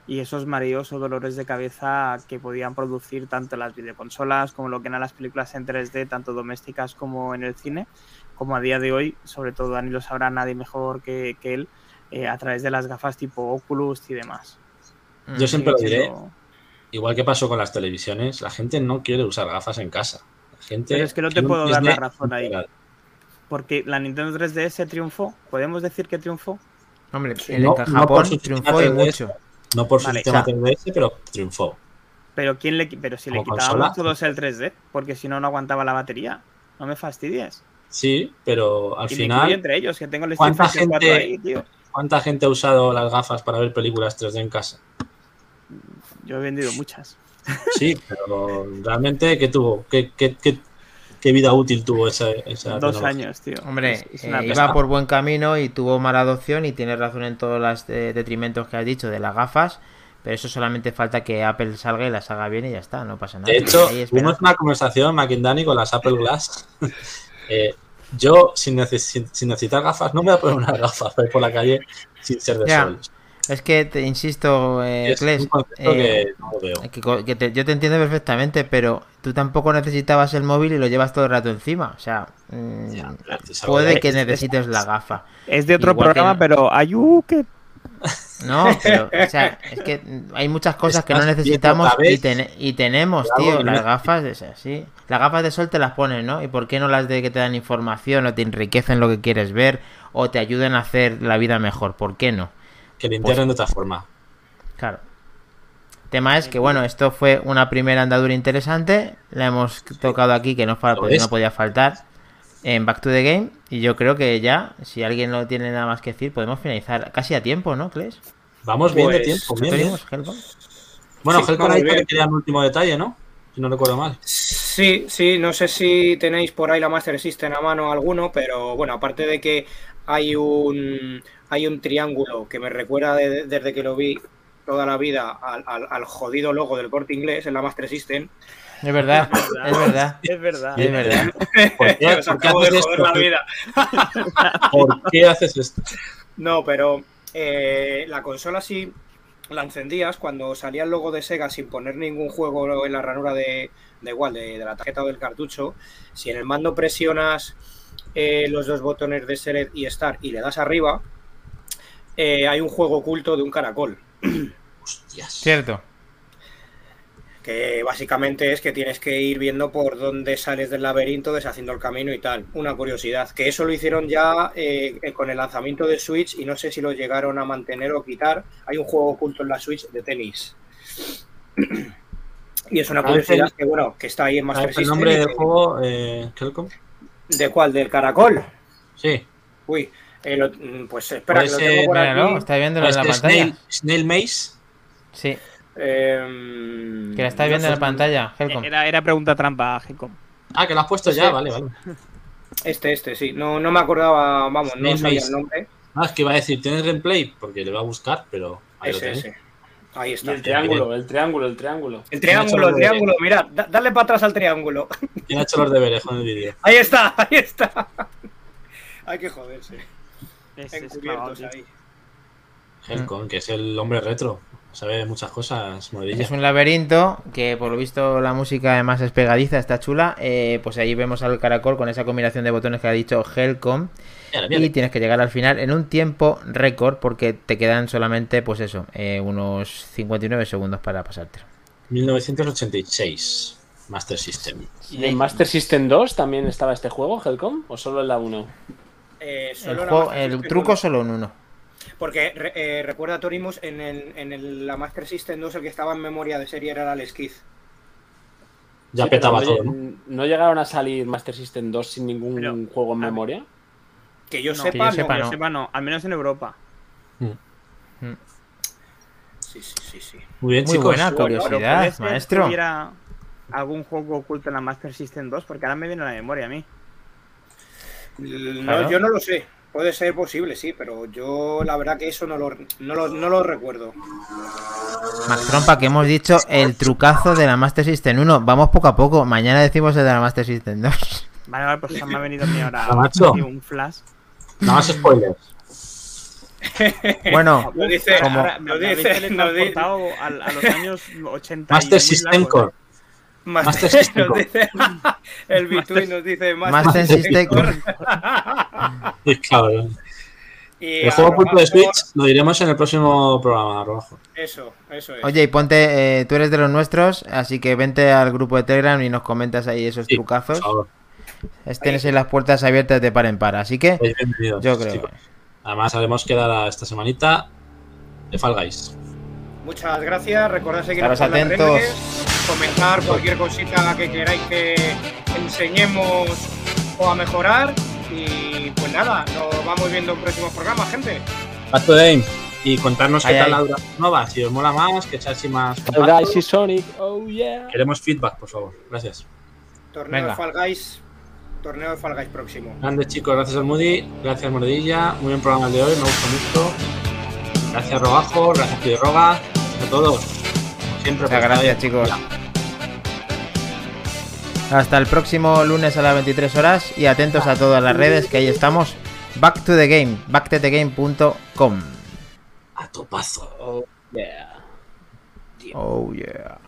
Y esos mareos o dolores de cabeza que podían producir tanto las videoconsolas como lo que eran las películas en 3D, tanto domésticas como en el cine, como a día de hoy, sobre todo Dani lo sabrá nadie mejor que, que él, eh, a través de las gafas tipo Oculus y demás. Yo siempre lo diré, siendo- igual que pasó con las televisiones, la gente no quiere usar gafas en casa. La gente Pero es que no te puedo dar la 3D razón ahí. Porque la Nintendo 3DS triunfó. ¿Podemos decir que triunfó? Hombre, Sí, en no- Japón no por su triunfó y 3D. No por su Vale, sistema o sea- 3DS, pero triunfó. Pero quién le pero si le quitábamos consola. todos el 3D, porque si no no aguantaba la batería. No me fastidies. Sí, pero al y me final, entre ellos, que tengo el ¿cuánta Fighter 4 gente- ahí, tío. ¿cuánta gente ha usado las gafas para ver películas 3D en casa? Yo he vendido muchas. Sí, pero realmente, ¿qué tuvo? ¿Qué, qué, qué- qué vida útil tuvo esa, esa Dos tecnología? años, tío. Hombre, Es- eh, iba por buen camino y tuvo mala adopción y tienes razón en todos los eh, detrimentos que has dicho de las gafas, pero eso solamente falta que Apple salga y las haga bien y ya está, no pasa nada. De hecho, tuvimos una conversación, McIndani, con las Apple Glass. Eh, yo, sin, neces- sin- sin necesitar gafas, no me voy a poner unas gafas para ir por la calle sin ser de Ya, sol. Es que te insisto, eh, Es Kles, concepto eh, que no lo veo. que co- que te- yo te entiendo perfectamente, pero tú tampoco necesitabas el móvil y lo llevas todo el rato encima. O sea, mm, Ya, es puede de- que es- necesites la gafa. Es de otro Igual que programa, no. pero ayú que No, pero, o sea, es que hay muchas cosas que no necesitamos y, vez. ten- y tenemos, tío. que Las no- gafas, de esas, sí. Las gafas de sol te las pones, ¿no? ¿Y por qué no las de que te dan información o te enriquecen lo que quieres ver o te ayuden a hacer la vida mejor? ¿Por qué no? Que le integren de otra forma. Claro. Tema es que, bueno, esto fue una primera andadura interesante. La hemos tocado aquí, que no, fa- Lo es. no podía faltar en Back to the Game. Y yo creo que ya, si alguien no tiene nada más que decir, podemos finalizar casi a tiempo, ¿no, Kles? Vamos bien de Pues, tiempo. Bien, bien. Bueno, Sí, ahí que quería un último detalle, ¿no? Si no recuerdo mal. Sí, sí, no sé si tenéis por ahí la Master System a mano alguno, pero bueno, aparte de que hay un hay un triángulo que me recuerda de- desde que lo vi toda la vida al, al- al jodido logo del corte inglés en la Master System. Es verdad, es verdad. Es verdad. Es verdad. ¿Por qué, por haces esto? la vida. ¿Por qué haces esto? No, pero eh, la consola sí la encendías cuando salía el logo de Sega sin poner ningún juego en la ranura de, de igual, de, de la tarjeta o del cartucho. Si en el mando presionas eh, los dos botones de Select y Start y le das arriba, eh, hay un juego oculto de un caracol. Hostias. Cierto. Que básicamente es que tienes que ir viendo por dónde sales del laberinto, deshaciendo el camino y tal. Una curiosidad. Que eso lo hicieron ya eh, con el lanzamiento de Switch y no sé si lo llegaron a mantener o quitar. Hay un juego oculto en la Switch de tenis. Y es una A veces- curiosidad que, bueno, que está ahí en Master ¿Sabes el System. nombre y del juego, eh? ¿De cuál? ¿Del caracol? Sí. Uy, eh, lo- mm, pues espera, que lo tengo por aquí. está viéndolo en la pantalla. Snail, Snail Maze. Sí, Em, que la estás viendo en la pantalla, Helcom. Era, era pregunta trampa, Gecom. Ah, que lo has puesto ya, vale, vale. Este, este, sí. No, no me acordaba, vamos, no sabía Maze. el nombre. Ah, es que iba a decir, ¿tienes gameplay? Porque le va a buscar, pero ahí lo Ese, tenéis. ese. Ahí Y está. el triángulo, el triángulo, el triángulo. El triángulo, el triángulo, mirad, da- dale para atrás al triángulo. ¿Quién ha hecho los deberes con el vídeo? Ahí está, ahí está. Hay que joderse. Es, es Encubiertos ahí. Helcom, que es el hombre retro. Sabe muchas cosas, Moredilla. Es un laberinto que por lo visto la música además es pegadiza, está chula. Eh, pues ahí vemos al caracol con esa combinación de botones que ha dicho Helcom. Y tienes que llegar al final en un tiempo récord porque te quedan solamente, pues eso, eh, unos 59 segundos para pasártelo. 1986. Master System. ¿Y en Master System 2 también estaba este juego, Helcom? ¿O solo en la 1? Eh, El, solo juego- truco solo en uno. Porque eh, recuerda Torimus, en, el, en el- la Master System 2 el que estaba en memoria de serie era el Kidd. Ya Sí, petaba todo, no, ¿no? lle- ¿no llegaron a salir Master System 2 sin ningún Pero, juego en memoria? Que yo No, sepa, que yo no. sepa, Que yo no. sepa, no. Al menos en Europa. Sí, sí, sí, sí. Muy bien, Muy chicos. buena curiosidad, maestro. hubiera algún juego oculto en la Master System 2? Porque ahora me viene a la memoria a mí. No, Claro. Yo no lo sé. Puede ser posible, sí, pero yo la verdad que eso no lo, no lo, no lo recuerdo. Max Trompa, que hemos dicho el trucazo de la Master System 1. Vamos poco a poco. Mañana decimos el de la Master System 2. Vale, vale, pues me ha venido a mí ahora Ah, un flash. Nada más spoilers. Bueno, Lo dice, Como- Ahora me, lo dice, lo dice. a, los años 80 y Master System largos, Core. Master, System nos dice, el Bitwin nos dice Master System El juego oculto de Switch lo diremos en el próximo programa, Robajo. Eso, eso es. Oye, y ponte, eh, tú eres de los nuestros, así que vente al grupo de Telegram y nos comentas ahí esos Sí, trucazos. Por favor, Es- Tienes ahí las puertas abiertas de par en par, así que yo creo. chicos. Además, haremos quedar esta semanita de Fall Guys. Muchas gracias. Recordad por las atentos. redes, comentar cualquier cosita que queráis que enseñemos o a mejorar. Y pues nada, nos vamos viendo en próximos programas, gente. Back to Game. Y contarnos Ay, qué tal la duración nova, si os mola más, que echarse más. Fall. Guys y Sonic, oh yeah. Queremos feedback, por favor. Gracias. Torneo Venga. de Fall Guys. Torneo de Fall Guys próximo. Grandes chicos, gracias al Moody, gracias Mordilla, muy buen programa el de hoy, me gustó mucho. Gracias Robajo, gracias gracias a todos. Como siempre, Muchas estar gracias, chicos. Hasta el próximo lunes a las 23 horas y atentos a todas las redes que ahí estamos. Back to the game, backtotogame.com. A topazo. Oh yeah. Oh yeah.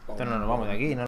Entonces no nos vamos de aquí, ¿no?